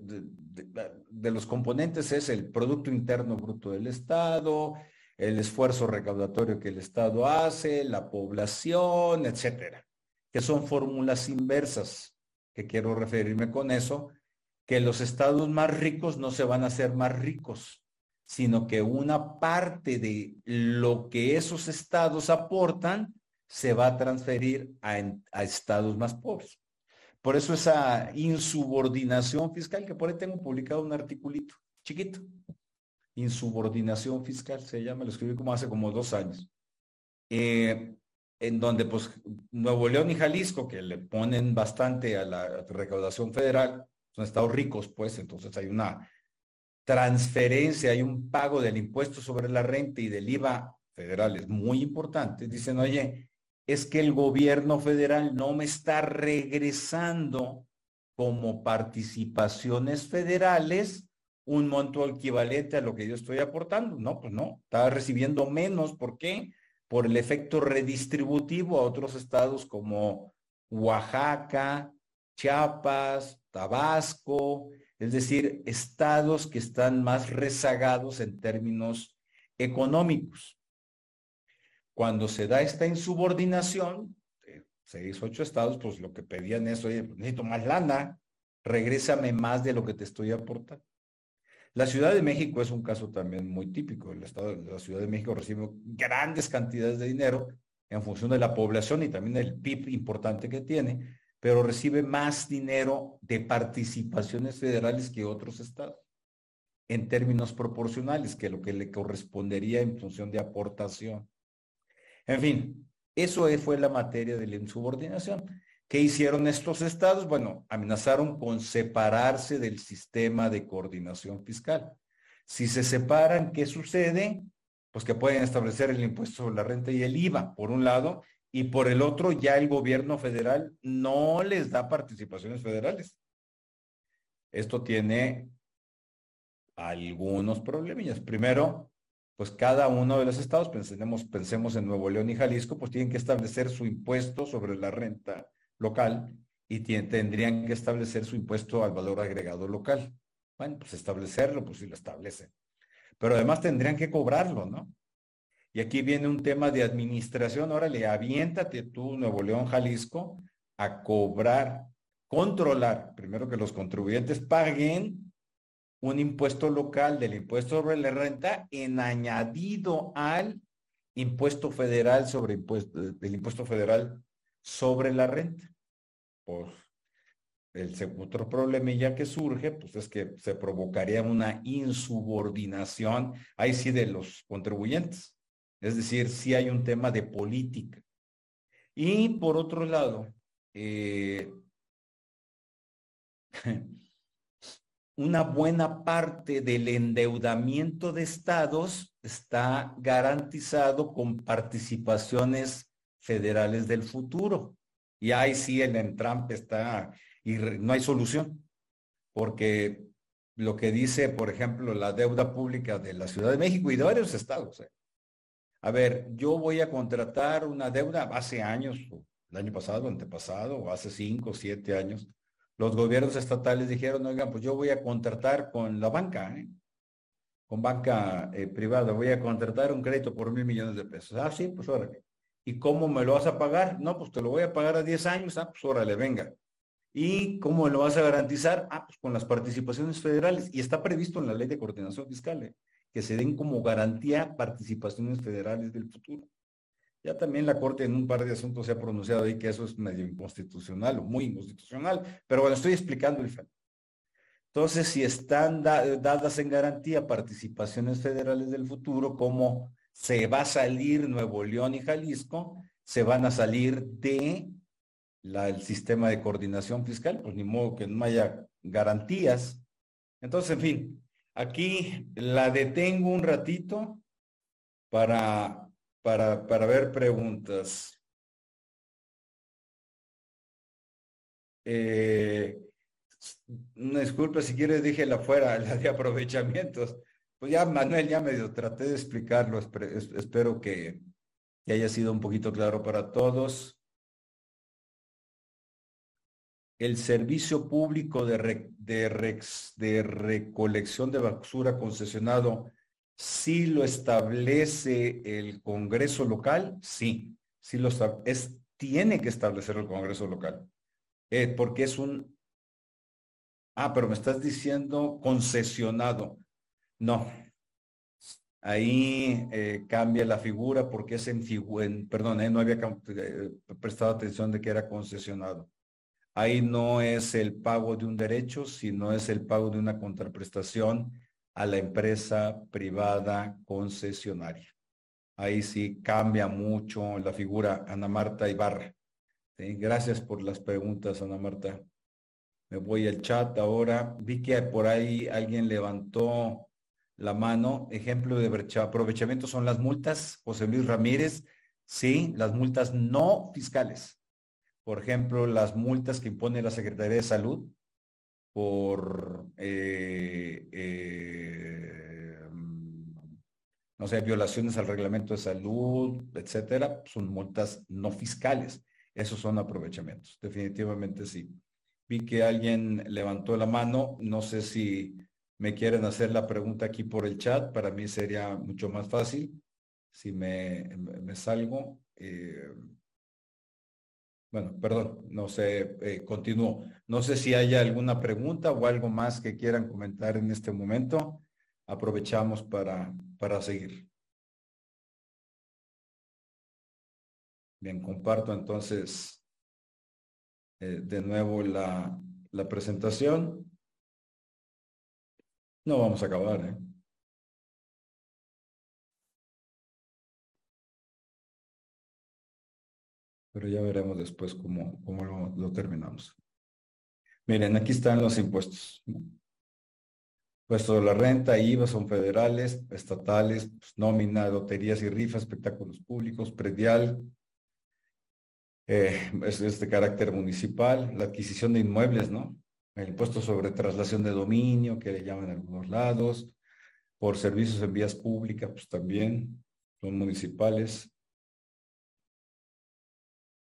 de los componentes es el Producto Interno Bruto del Estado, el esfuerzo recaudatorio que el Estado hace, la población, etcétera, que son fórmulas inversas que quiero referirme con eso, que los estados más ricos no se van a hacer más ricos, sino que una parte de lo que esos estados aportan se va a transferir a, estados más pobres. Por eso esa insubordinación fiscal, que por ahí tengo publicado un articulito chiquito, insubordinación fiscal se llama, lo escribí como hace como dos años. Eh, en donde pues Nuevo León y Jalisco, que le ponen bastante a la recaudación federal, son estados ricos, pues entonces hay una transferencia, hay un pago del impuesto sobre la renta y del IVA federal, es muy importante. Dicen, oye, es que el gobierno federal no me está regresando como participaciones federales un monto equivalente a lo que yo estoy aportando. No, pues no, está recibiendo menos. ¿Por qué? por el efecto redistributivo a otros estados como Oaxaca, Chiapas, Tabasco, es decir, estados que están más rezagados en términos económicos. Cuando se da esta insubordinación, seis, ocho estados, pues lo que pedían es, oye, necesito más lana, regrésame más de lo que te estoy aportando. La Ciudad de México es un caso también muy típico. El Estado de la Ciudad de México recibe grandes cantidades de dinero en función de la población y también del PIB importante que tiene, pero recibe más dinero de participaciones federales que otros estados, en términos proporcionales, que lo que le correspondería en función de aportación. En fin, eso fue la materia de la insubordinación. ¿Qué hicieron estos estados? Bueno, amenazaron con separarse del sistema de coordinación fiscal. Si se separan, ¿qué sucede? Pues que pueden establecer el impuesto sobre la renta y el IVA, por un lado, y por el otro, ya el gobierno federal no les da participaciones federales. Esto tiene algunos problemillas. Primero, pues cada uno de los estados, pensemos, pensemos en Nuevo León y Jalisco, pues tienen que establecer su impuesto sobre la renta local y tendrían que establecer su impuesto al valor agregado local. Bueno, pues establecerlo, pues sí lo establecen. Pero además tendrían que cobrarlo, ¿no? Y aquí viene un tema de administración. Órale, aviéntate tú, Nuevo León, Jalisco, a cobrar, controlar, primero que los contribuyentes paguen un impuesto local del impuesto sobre la renta en añadido al impuesto federal sobre impuesto, del impuesto federal sobre la renta. Por el otro problemilla que surge, pues es que se provocaría una insubordinación, ahí sí, de los contribuyentes. Es decir, sí hay un tema de política. Y por otro lado, eh, una buena parte del endeudamiento de estados está garantizado con participaciones federales del futuro. Y ahí sí el entrampe está y no hay solución, porque lo que dice, por ejemplo, la deuda pública de la Ciudad de México y de varios estados. ¿eh? A ver, yo voy a contratar una deuda hace años, el año pasado, antepasado, o hace cinco, siete años, los gobiernos estatales dijeron, oigan, pues yo voy a contratar con la banca, ¿eh? con banca eh, privada, voy a contratar un crédito por mil millones de pesos. Ah, sí, pues órale. ¿Y cómo me lo vas a pagar? No, pues te lo voy a pagar a 10 años. Ah, pues órale, venga. ¿Y cómo lo vas a garantizar? Ah, pues con las participaciones federales. Y está previsto en la ley de coordinación fiscal, ¿eh? que se den como garantía participaciones federales del futuro. Ya también la Corte en un par de asuntos se ha pronunciado ahí que eso es medio inconstitucional o muy inconstitucional, pero bueno, estoy explicando el fallo. Entonces, si están dadas en garantía participaciones federales del futuro, como se va a salir Nuevo León y Jalisco, se van a salir de el sistema de coordinación fiscal, pues ni modo que no haya garantías. Entonces, en fin, aquí la detengo un ratito para para, para ver preguntas. Eh, disculpa, si quieres dije la fuera, la de aprovechamientos. Pues ya Manuel ya medio traté de explicarlo, espero que, haya sido un poquito claro para todos. El servicio público de, de recolección de basura concesionado si lo establece el Congreso local, sí, sí lo es, tiene que establecer el Congreso local, eh, porque es un, ah, pero me estás diciendo concesionado. No, ahí eh, cambia la figura porque es en, en perdón, eh, no había prestado atención de que era concesionado. Ahí no es el pago de un derecho, sino es el pago de una contraprestación a la empresa privada concesionaria. Ahí sí cambia mucho la figura Ana Marta Ibarra. Gracias por las preguntas, Ana Marta. Me voy al chat ahora. Vi que por ahí alguien levantó la mano. Ejemplo de aprovechamiento son las multas. José Luis Ramírez. Sí, las multas no fiscales. Por ejemplo, las multas que impone la Secretaría de Salud por, eh, no sé, violaciones al reglamento de salud, etcétera, son multas no fiscales. Esos son aprovechamientos. Definitivamente sí. Vi que alguien levantó la mano. No sé si me quieren hacer la pregunta aquí por el chat. Para mí sería mucho más fácil si me, salgo. Eh, bueno, perdón, no sé, eh, continúo. No sé si hay alguna pregunta o algo más que quieran comentar en este momento. Aprovechamos para, para seguir. Bien, comparto entonces eh, de nuevo la, la presentación. No vamos a acabar, ¿eh? pero ya veremos después cómo, cómo lo, terminamos. Miren, aquí están los impuestos. Impuesto de la renta, IVA son federales, estatales, pues, nómina, loterías y rifas, espectáculos públicos, predial, eh, es, de carácter municipal, la adquisición de inmuebles, ¿no? El impuesto sobre traslación de dominio, que le llaman en algunos lados, por servicios en vías públicas, pues también son municipales,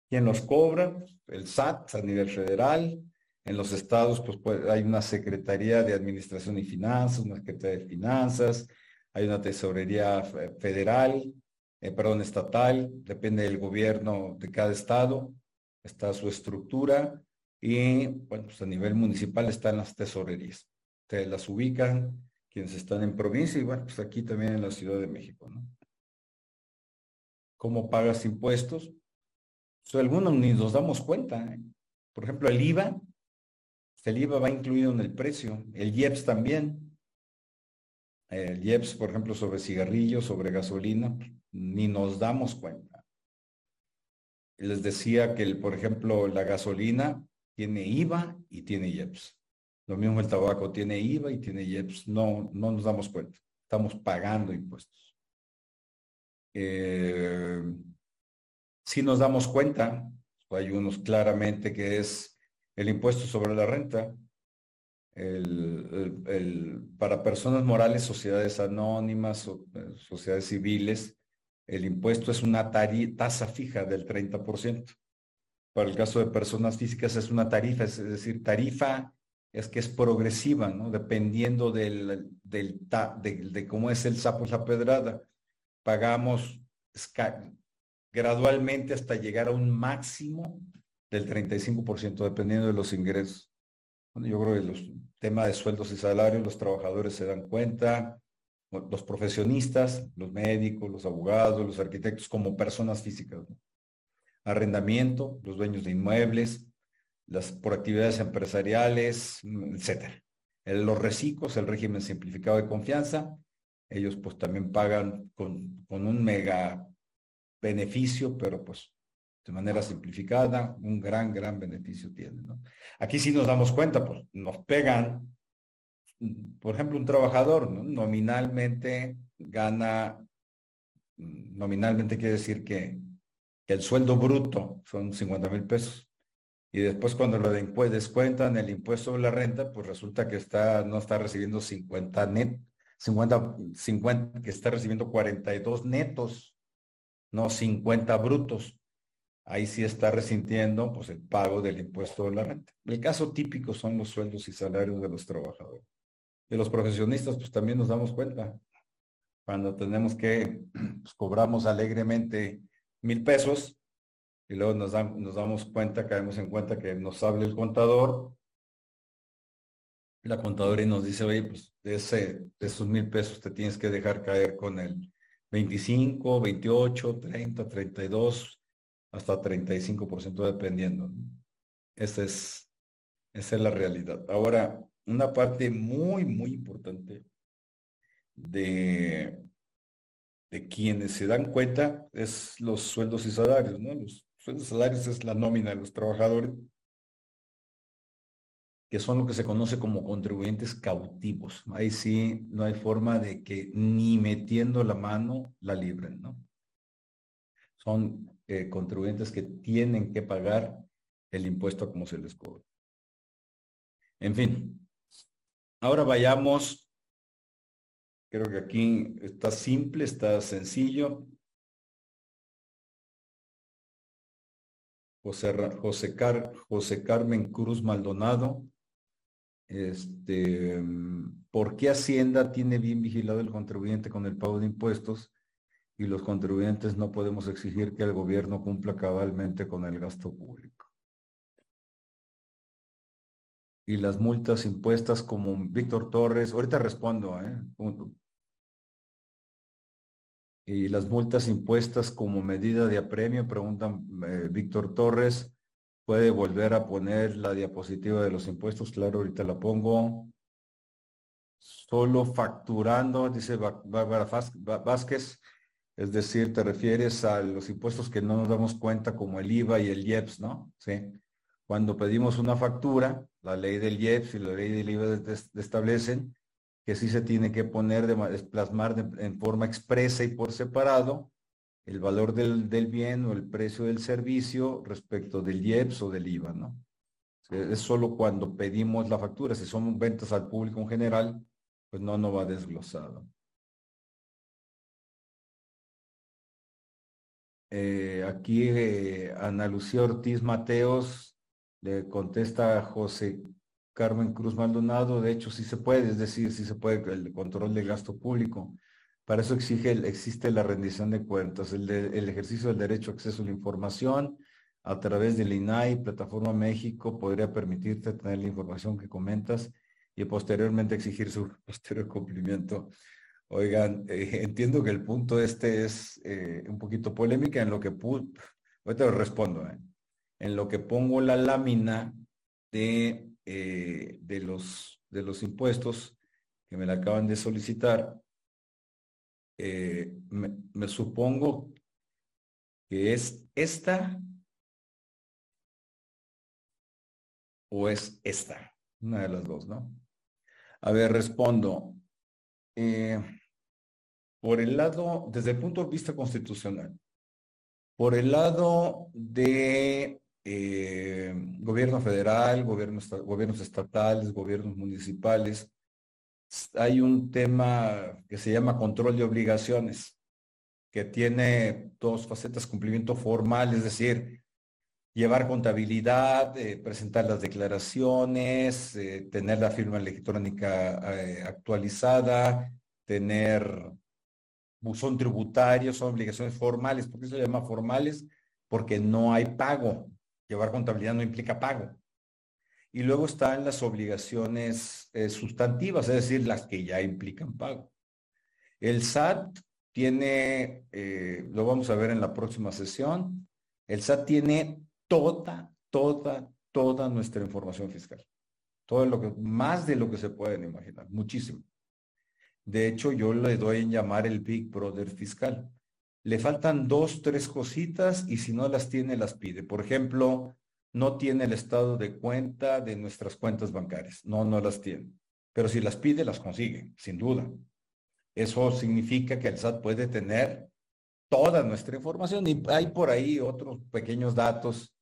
¿Quién los cobra? El SAT a nivel federal. En los estados, pues, pues, hay una Secretaría de Administración y Finanzas, una Secretaría de Finanzas, hay una Tesorería Federal, eh, perdón, estatal, depende del gobierno de cada estado, está su estructura y, bueno, pues a nivel municipal están las tesorerías. Ustedes las ubican, quienes están en provincia y bueno, pues aquí también en la Ciudad de México, ¿no? ¿Cómo pagas impuestos? Pues algunos ni nos damos cuenta. ¿eh? Por ejemplo, el IVA, el IVA va incluido en el precio, el IEPS también. El IEPS, por ejemplo, sobre cigarrillos, sobre gasolina, ni nos damos cuenta. Les decía que, por ejemplo, la gasolina tiene IVA y tiene IEPS. Lo mismo el tabaco tiene IVA y tiene IEPS. No, no nos damos cuenta. Estamos pagando impuestos. Eh, si nos damos cuenta, hay unos claramente que es el impuesto sobre la renta, el, para personas morales, sociedades anónimas, eh, sociedades civiles, el impuesto es una tasa fija del 30%. Para el caso de personas físicas es una tarifa, es decir, tarifa es que es progresiva, ¿no? Dependiendo del, del de, cómo es el sapo la pedrada. Pagamos gradualmente hasta llegar a un máximo del 35%, dependiendo de los ingresos. Yo creo que los temas de sueldos y salarios, los trabajadores se dan cuenta, los profesionistas, los médicos, los abogados, los arquitectos, como personas físicas. Arrendamiento, los dueños de inmuebles, las por actividades empresariales, etcétera. Los reciclos, el régimen simplificado de confianza, ellos pues también pagan con, con un mega beneficio, pero pues de manera simplificada, un gran, gran beneficio tiene. ¿no? Aquí sí nos damos cuenta, pues nos pegan, por ejemplo, un trabajador nominalmente gana, nominalmente quiere decir que, el sueldo bruto son 50 mil pesos. Y después cuando lo descuentan el impuesto de la renta, pues resulta que está, no está recibiendo 50 net, 50, 50, que está recibiendo 42 netos no 50 brutos. Ahí sí está resintiendo pues, el pago del impuesto de la renta. El caso típico son los sueldos y salarios de los trabajadores. De los profesionistas, pues también nos damos cuenta. Cuando tenemos que, pues, cobramos alegremente mil pesos y luego nos, nos damos cuenta, caemos en cuenta que nos habla el contador, la contadora y nos dice, oye, pues de, ese, de esos mil pesos te tienes que dejar caer con el 25, 28, 30, 32, hasta 35% dependiendo. Esa es, es la realidad. Ahora, una parte muy, muy importante de, de quienes se dan cuenta es los sueldos y salarios, ¿no? Los sueldos y salarios es la nómina de los trabajadores que son lo que se conoce como contribuyentes cautivos. Ahí sí no hay forma de que ni metiendo la mano la libren, ¿no? Son eh, contribuyentes que tienen que pagar el impuesto como se les cobra. En fin, ahora vayamos, creo que aquí está simple, está sencillo. José, José, Car, José Carmen Cruz Maldonado este, ¿por qué Hacienda tiene bien vigilado el contribuyente con el pago de impuestos y los contribuyentes no podemos exigir que el gobierno cumpla cabalmente con el gasto público? Y las multas impuestas como Víctor Torres, ahorita respondo, ¿eh? Y las multas impuestas como medida de apremio, preguntan eh, Víctor Torres, Puede volver a poner la diapositiva de los impuestos. Claro, ahorita la pongo. Solo facturando, dice Bárbara Vázquez. Es decir, te refieres a los impuestos que no nos damos cuenta como el IVA y el IEPS, ¿no? Sí. Cuando pedimos una factura, la ley del IEPS y la ley del IVA establecen que sí se tiene que poner, de, plasmar en forma expresa y por separado el valor del, bien o el precio del servicio respecto del IEPS o del IVA, ¿no? Es solo cuando pedimos la factura, si son ventas al público en general, pues no, no va desglosado. Eh, aquí eh, Ana Lucía Ortiz Mateos le contesta a José Carmen Cruz Maldonado, de hecho sí se puede, es decir, sí se puede el control de gasto público. Para eso exige, existe la rendición de cuentas, el, el ejercicio del derecho a acceso a la información a través del INAI, Plataforma México, podría permitirte tener la información que comentas y posteriormente exigir su posterior cumplimiento. Oigan, eh, entiendo que el punto este es eh, un poquito polémica en lo que ahorita respondo, eh, en lo que pongo la lámina de, de, los, de los impuestos que me la acaban de solicitar, me supongo que es esta o es esta, una de las dos, ¿no? A ver, respondo. Eh, por el lado, desde el punto de vista constitucional, por el lado de eh, gobierno federal, gobiernos, gobiernos estatales, gobiernos municipales, hay un tema que se llama control de obligaciones, que tiene dos facetas, cumplimiento formal, es decir, llevar contabilidad, eh, presentar las declaraciones, eh, tener la firma electrónica eh, actualizada, tener buzón tributario, son obligaciones formales. ¿Por qué se llama formales? Porque no hay pago. Llevar contabilidad no implica pago. Y luego están las obligaciones sustantivas, es decir, las que ya implican pago. El SAT tiene, lo vamos a ver en la próxima sesión, el SAT tiene toda, toda, toda nuestra información fiscal. Todo lo que, más de lo que se pueden imaginar, muchísimo. De hecho, yo le doy en llamar el Big Brother fiscal. Le faltan dos, tres cositas y si no las tiene, las pide. Por ejemplo, no tiene el estado de cuenta de nuestras cuentas bancarias. No, no las tiene. Pero si las pide, las consigue, sin duda. Eso significa que el SAT puede tener toda nuestra información y hay por ahí otros pequeños datos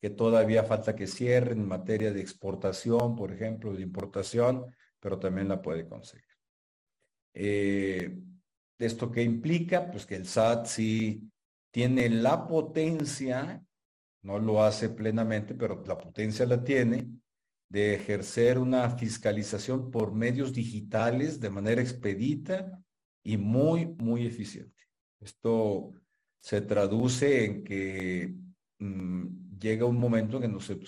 que todavía falta que cierren en materia de exportación, por ejemplo, de importación, pero también la puede conseguir. Eh, ¿Esto qué implica? Pues que el SAT sí tiene la potencia, no lo hace plenamente, pero la potencia la tiene, de ejercer una fiscalización por medios digitales de manera expedita y muy, muy eficiente. Esto se traduce en que mm, llega un momento que no se,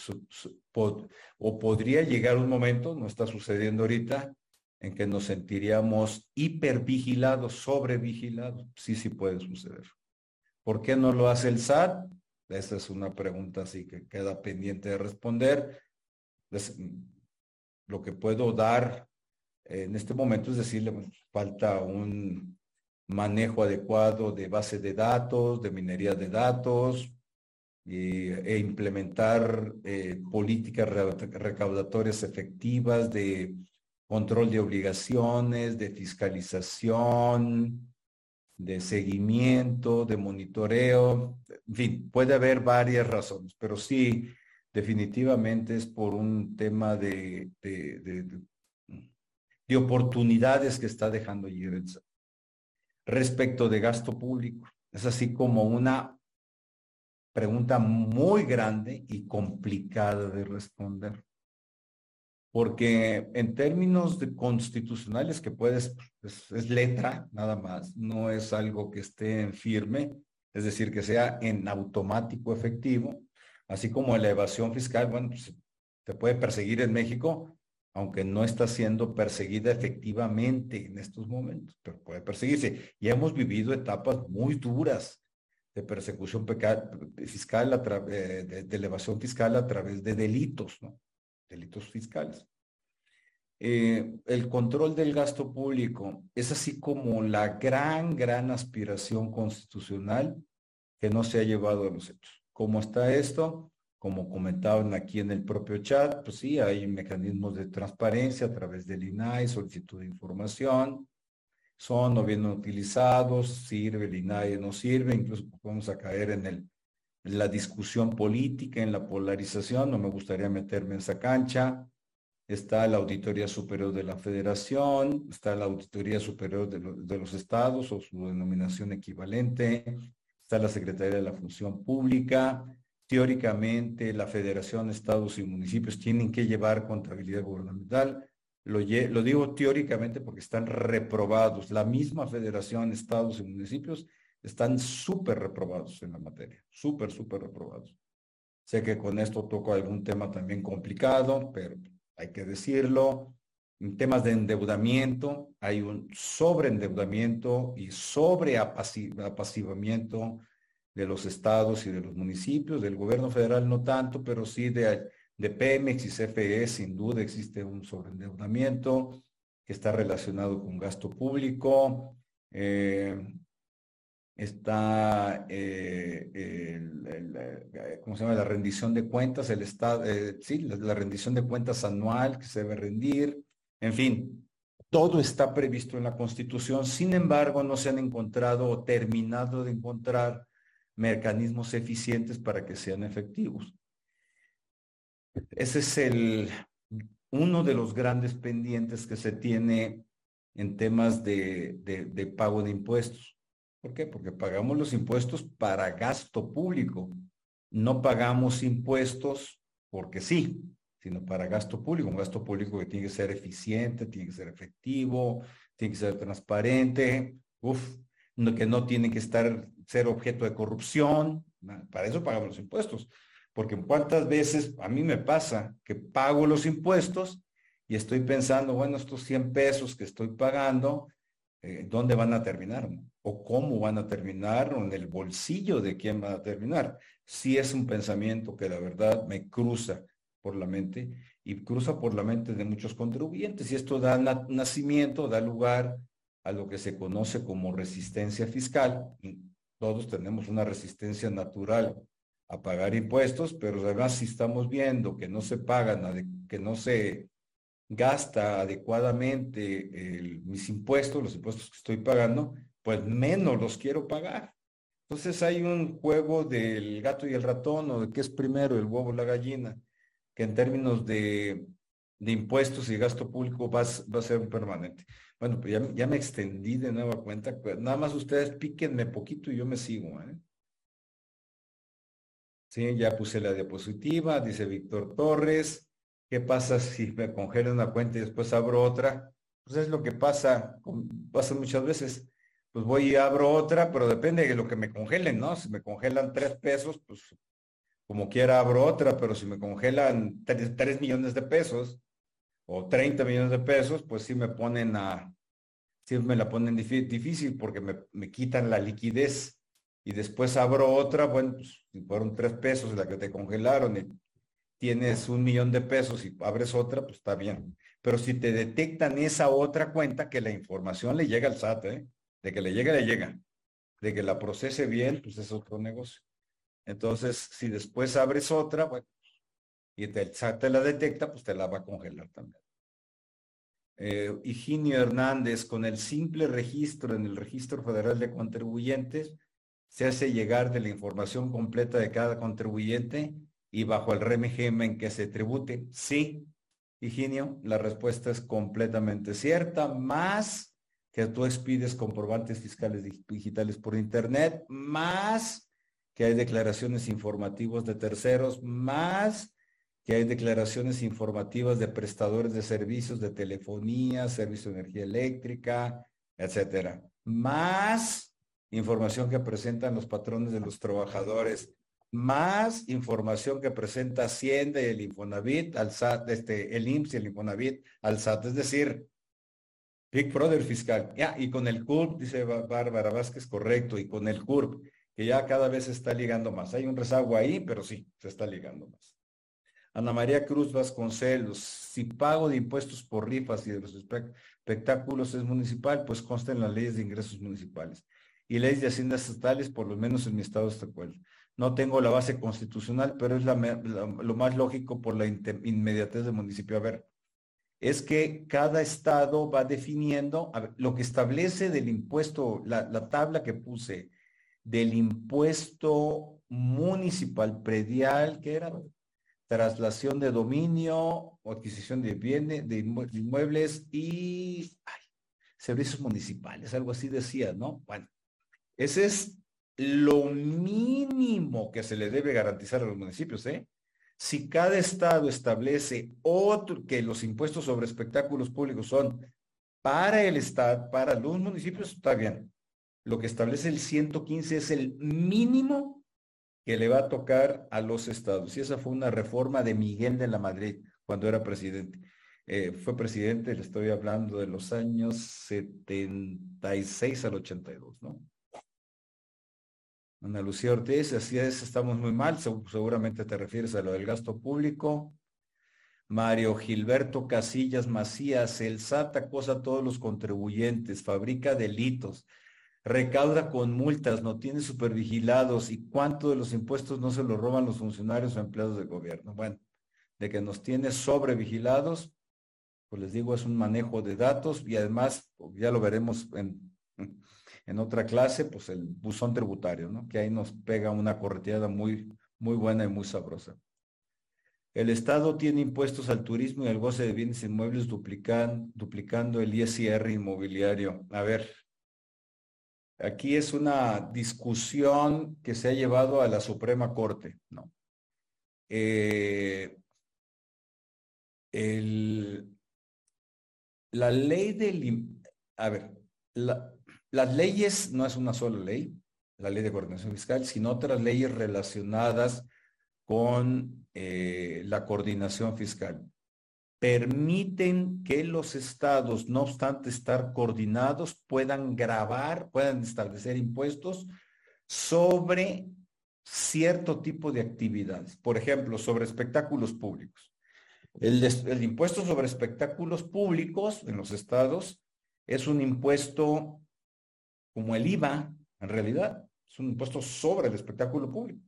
o podría llegar un momento, no está sucediendo ahorita, en que nos sentiríamos hipervigilados, sobrevigilados. Sí, sí puede suceder. ¿Por qué no lo hace el SAT? Esa es una pregunta así que queda pendiente de responder. lo que puedo dar en este momento es decirle, falta un manejo adecuado de base de datos, de minería de datos, e implementar eh, políticas recaudatorias efectivas de control de obligaciones, de fiscalización, de seguimiento, de monitoreo, en fin, puede haber varias razones, pero sí, definitivamente es por un tema de, de, de, oportunidades que está dejando el Respecto de gasto público, es así como una pregunta muy grande y complicada de responder. Porque en términos de constitucionales que puedes, pues, es, letra nada más, no es algo que esté en firme, es decir, que sea en automático efectivo, así como la evasión fiscal, bueno, pues, te puede perseguir en México, aunque no está siendo perseguida efectivamente en estos momentos, pero puede perseguirse. Y hemos vivido etapas muy duras de persecución fiscal, a través de, elevación fiscal a través de delitos, ¿no? Delitos fiscales. Eh, el control del gasto público es así como la gran, gran aspiración constitucional que no se ha llevado a los hechos. ¿Cómo está esto? Como comentaban aquí en el propio chat, pues sí, hay mecanismos de transparencia a través del INAI, solicitud de información, son o bien utilizados, sirve el INAI, no sirve, incluso vamos a caer en, el, la discusión política, en la polarización, no me gustaría meterme en esa cancha. Está la Auditoría Superior de la Federación, está la Auditoría Superior de los Estados o su denominación equivalente, está la Secretaría de la Función Pública, teóricamente la Federación, Estados y municipios tienen que llevar contabilidad gubernamental. Lo, digo teóricamente porque están reprobados. La misma federación, estados y municipios están súper reprobados en la materia, súper, súper reprobados. Sé que con esto toco algún tema también complicado, pero hay que decirlo. En temas de endeudamiento, hay un sobreendeudamiento y sobreapasivamiento de los estados y de los municipios, del gobierno federal no tanto, pero sí de, de Pemex y CFE, sin duda existe un sobreendeudamiento que está relacionado con gasto público. Eh, está eh, eh, ¿cómo se llama? La rendición de cuentas, el estado, sí, la, rendición de cuentas anual que se debe rendir, en fin, todo está previsto en la Constitución, sin embargo, no se han encontrado o terminado de encontrar mecanismos eficientes para que sean efectivos. Ese es el, uno de los grandes pendientes que se tiene en temas de, pago de impuestos. ¿Por qué? Porque pagamos los impuestos para gasto público. No pagamos impuestos porque sí sino para gasto público, un gasto público que tiene que ser eficiente, tiene que ser efectivo, tiene que ser transparente, uf, que no tiene que estar, ser objeto de corrupción, para eso pagamos los impuestos, porque cuántas veces a mí me pasa que pago los impuestos y estoy pensando, bueno, estos 100 pesos que estoy pagando, eh, ¿dónde van a terminar? ¿O cómo van a terminar? ¿O en el bolsillo de quién van a terminar? Si es un pensamiento que la verdad me cruza por la mente y cruza por la mente de muchos contribuyentes. Y esto da nacimiento, da lugar a lo que se conoce como resistencia fiscal. Todos tenemos una resistencia natural a pagar impuestos, pero además si estamos viendo que no se pagan, que no se gasta adecuadamente mis impuestos, los impuestos que estoy pagando, pues menos los quiero pagar. Entonces hay un juego del gato y el ratón o de qué es primero, el huevo o la gallina que en términos de, impuestos y gasto público va, va a ser permanente. Bueno, pues ya, me extendí de nueva cuenta. Pues nada más ustedes píquenme poquito y yo me sigo. ¿eh? Sí, ya puse la diapositiva, dice Víctor Torres. ¿Qué pasa si me congelo una cuenta y después abro otra? Pues es lo que pasa, pasa muchas veces. Pues voy y abro otra, pero depende de lo que me congelen, ¿no? Si me congelan tres pesos, pues como quiera abro otra, pero si me congelan 3, millones de pesos o 30 millones de pesos, pues sí me ponen a, sí me la ponen difícil porque me, quitan la liquidez y después abro otra, bueno, pues fueron 3 pesos la que te congelaron y tienes un millón de pesos y abres otra, pues está bien. Pero si te detectan esa otra cuenta, que la información le llega al SAT, ¿eh? de que le llega, le llega. De que la procese bien, pues es otro negocio. Entonces, si después abres otra, bueno, y te, te la detecta, pues te la va a congelar también. Eh, Higinio Hernández, con el simple registro en el Registro Federal de Contribuyentes, se hace llegar de la información completa de cada contribuyente y bajo el régimen en que se tribute. Sí, Higinio, la respuesta es completamente cierta, más que tú expides comprobantes fiscales digitales por Internet, más que hay declaraciones informativas de terceros, más que hay declaraciones informativas de prestadores de servicios de telefonía, servicio de energía eléctrica, etcétera. Más información que presentan los patrones de los trabajadores, más información que presenta Hacienda y el Infonavit al SAT, este, el IMSS y el Infonavit al SAT, es decir, Big Brother fiscal. Ya, y con el CURP, dice Bárbara Vázquez, correcto, y con el CURP que ya cada vez se está ligando más. Hay un rezago ahí, pero sí, se está ligando más. Ana María Cruz Vasconcelos, si pago de impuestos por rifas y de los espectáculos es municipal, pues consta en las leyes de ingresos municipales y leyes de haciendas estatales, por lo menos en mi estado está cual. No tengo la base constitucional, pero es lo más lógico por la inmediatez del municipio. A ver, es que cada estado va definiendo lo que establece del impuesto, la tabla que puse del impuesto municipal predial, que era traslación de dominio, adquisición de bienes, de inmuebles y servicios municipales, algo así decía, ¿no? Bueno, ese es lo mínimo que se le debe garantizar a los municipios, ¿eh? Si cada estado establece otro, que los impuestos sobre espectáculos públicos son para el estado, para los municipios, está bien lo que establece el 115 es el mínimo que le va a tocar a los estados. Y esa fue una reforma de Miguel de la Madrid cuando era presidente. eh, fue presidente, le estoy hablando de los años 76 al 82, ¿no? Ana Lucía Ortiz, así es, estamos muy mal, seguramente te refieres a lo del gasto público. Mario Gilberto Casillas Macías, el SAT acosa a todos los contribuyentes, fabrica delitos, recauda con multas, no tiene supervigilados y cuánto de los impuestos no se lo roban los funcionarios o empleados del gobierno. Bueno, de que nos tiene sobrevigilados, pues les digo, es un manejo de datos y además, ya lo veremos en, en otra clase, pues el buzón tributario, ¿no? Que ahí nos pega una correteada muy, muy buena y muy sabrosa. El Estado tiene impuestos al turismo y al goce de bienes inmuebles duplican, duplicando el ISR inmobiliario. A ver, Aquí es una discusión que se ha llevado a la Suprema Corte, ¿no? Eh, la ley del... A ver, las leyes no es una sola ley, la ley de coordinación fiscal, sino otras leyes relacionadas con eh, la coordinación fiscal permiten que los estados, no obstante estar coordinados, puedan grabar, puedan establecer impuestos sobre cierto tipo de actividades. Por ejemplo, sobre espectáculos públicos. El, el, impuesto sobre espectáculos públicos en los estados es un impuesto como el IVA, en realidad, es un impuesto sobre el espectáculo público.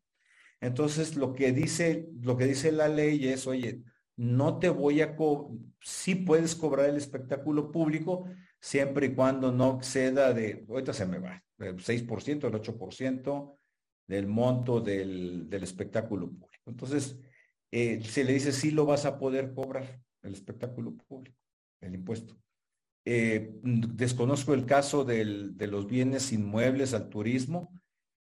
Entonces, lo que dice, lo que dice la ley es, oye, no te voy a, sí puedes cobrar el espectáculo público siempre y cuando no exceda de, ahorita se me va, el 6%, el 8% del monto del, espectáculo público. Entonces, eh, se le dice, sí lo vas a poder cobrar el espectáculo público, el impuesto. Eh, desconozco el caso de los bienes inmuebles al turismo,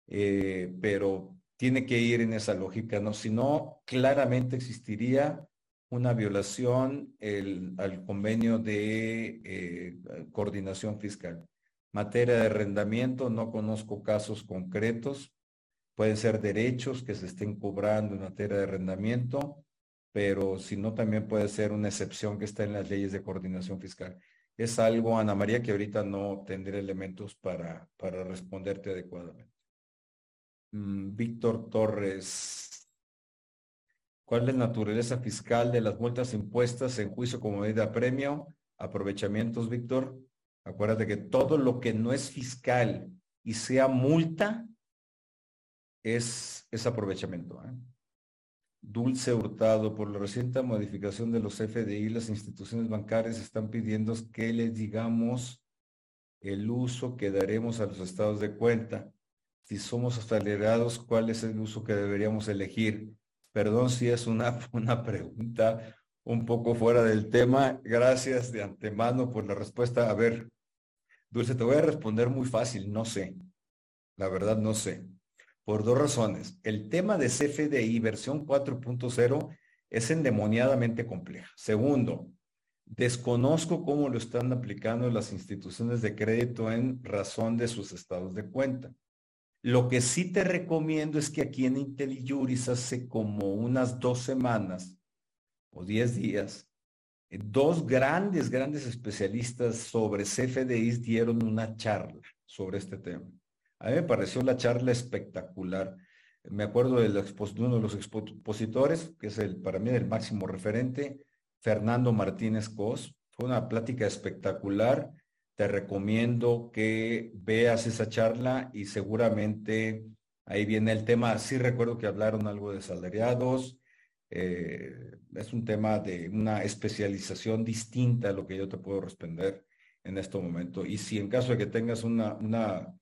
eh, pero tiene que ir en esa lógica, ¿no? Si no, claramente existiría una violación al convenio de eh, coordinación fiscal. Materia de arrendamiento, no conozco casos concretos. Pueden ser derechos que se estén cobrando en materia de arrendamiento, pero si no, también puede ser una excepción que está en las leyes de coordinación fiscal. Es algo, Ana María, que ahorita no tendré elementos para, para responderte adecuadamente. Mm, Víctor Torres, ¿Cuál es la naturaleza fiscal de las multas impuestas en juicio como medida premio? Aprovechamientos, Víctor. Acuérdate que todo lo que no es fiscal y sea multa es, es aprovechamiento. ¿eh? Dulce Hurtado, por la reciente modificación de los FDI, las instituciones bancarias están pidiendo que les digamos el uso que daremos a los estados de cuenta. Si somos acelerados, ¿cuál es el uso que deberíamos elegir? Perdón si es una, una pregunta un poco fuera del tema. Gracias de antemano por la respuesta. A ver, Dulce, te voy a responder muy fácil. No sé. La verdad, no sé. Por dos razones. El tema de CFDI versión 4.0 es endemoniadamente compleja. Segundo, desconozco cómo lo están aplicando las instituciones de crédito en razón de sus estados de cuenta. Lo que sí te recomiendo es que aquí en IntelliJuris hace como unas dos semanas o diez días, dos grandes, grandes especialistas sobre CFDIs dieron una charla sobre este tema. A mí me pareció la charla espectacular. Me acuerdo de uno de los expositores, que es el, para mí el máximo referente, Fernando Martínez Cos. Fue una plática espectacular te recomiendo que veas esa charla y seguramente ahí viene el tema. Sí recuerdo que hablaron algo de salariados. Eh, es un tema de una especialización distinta a lo que yo te puedo responder en este momento. Y si en caso de que tengas una, una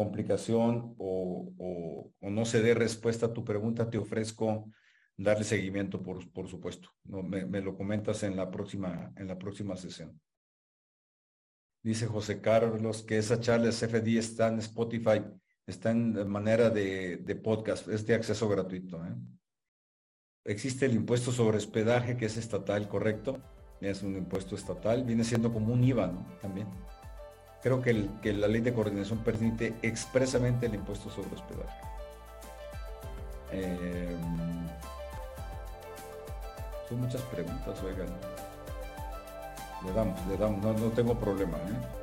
complicación o, no se dé respuesta a tu pregunta, te ofrezco darle seguimiento, por, por supuesto. Me, lo comentas en la próxima, en la próxima sesión. Dice José Carlos que esa charla CFD está en Spotify, está en manera de, podcast, es de acceso gratuito. ¿eh? Existe el impuesto sobre hospedaje que es estatal, ¿correcto? Es un impuesto estatal, viene siendo como un IVA, ¿no? También. Creo que, la ley de coordinación permite expresamente el impuesto sobre hospedaje. Em, son muchas preguntas, oigan. Le damos, le damos, no, no tengo problema. ¿eh?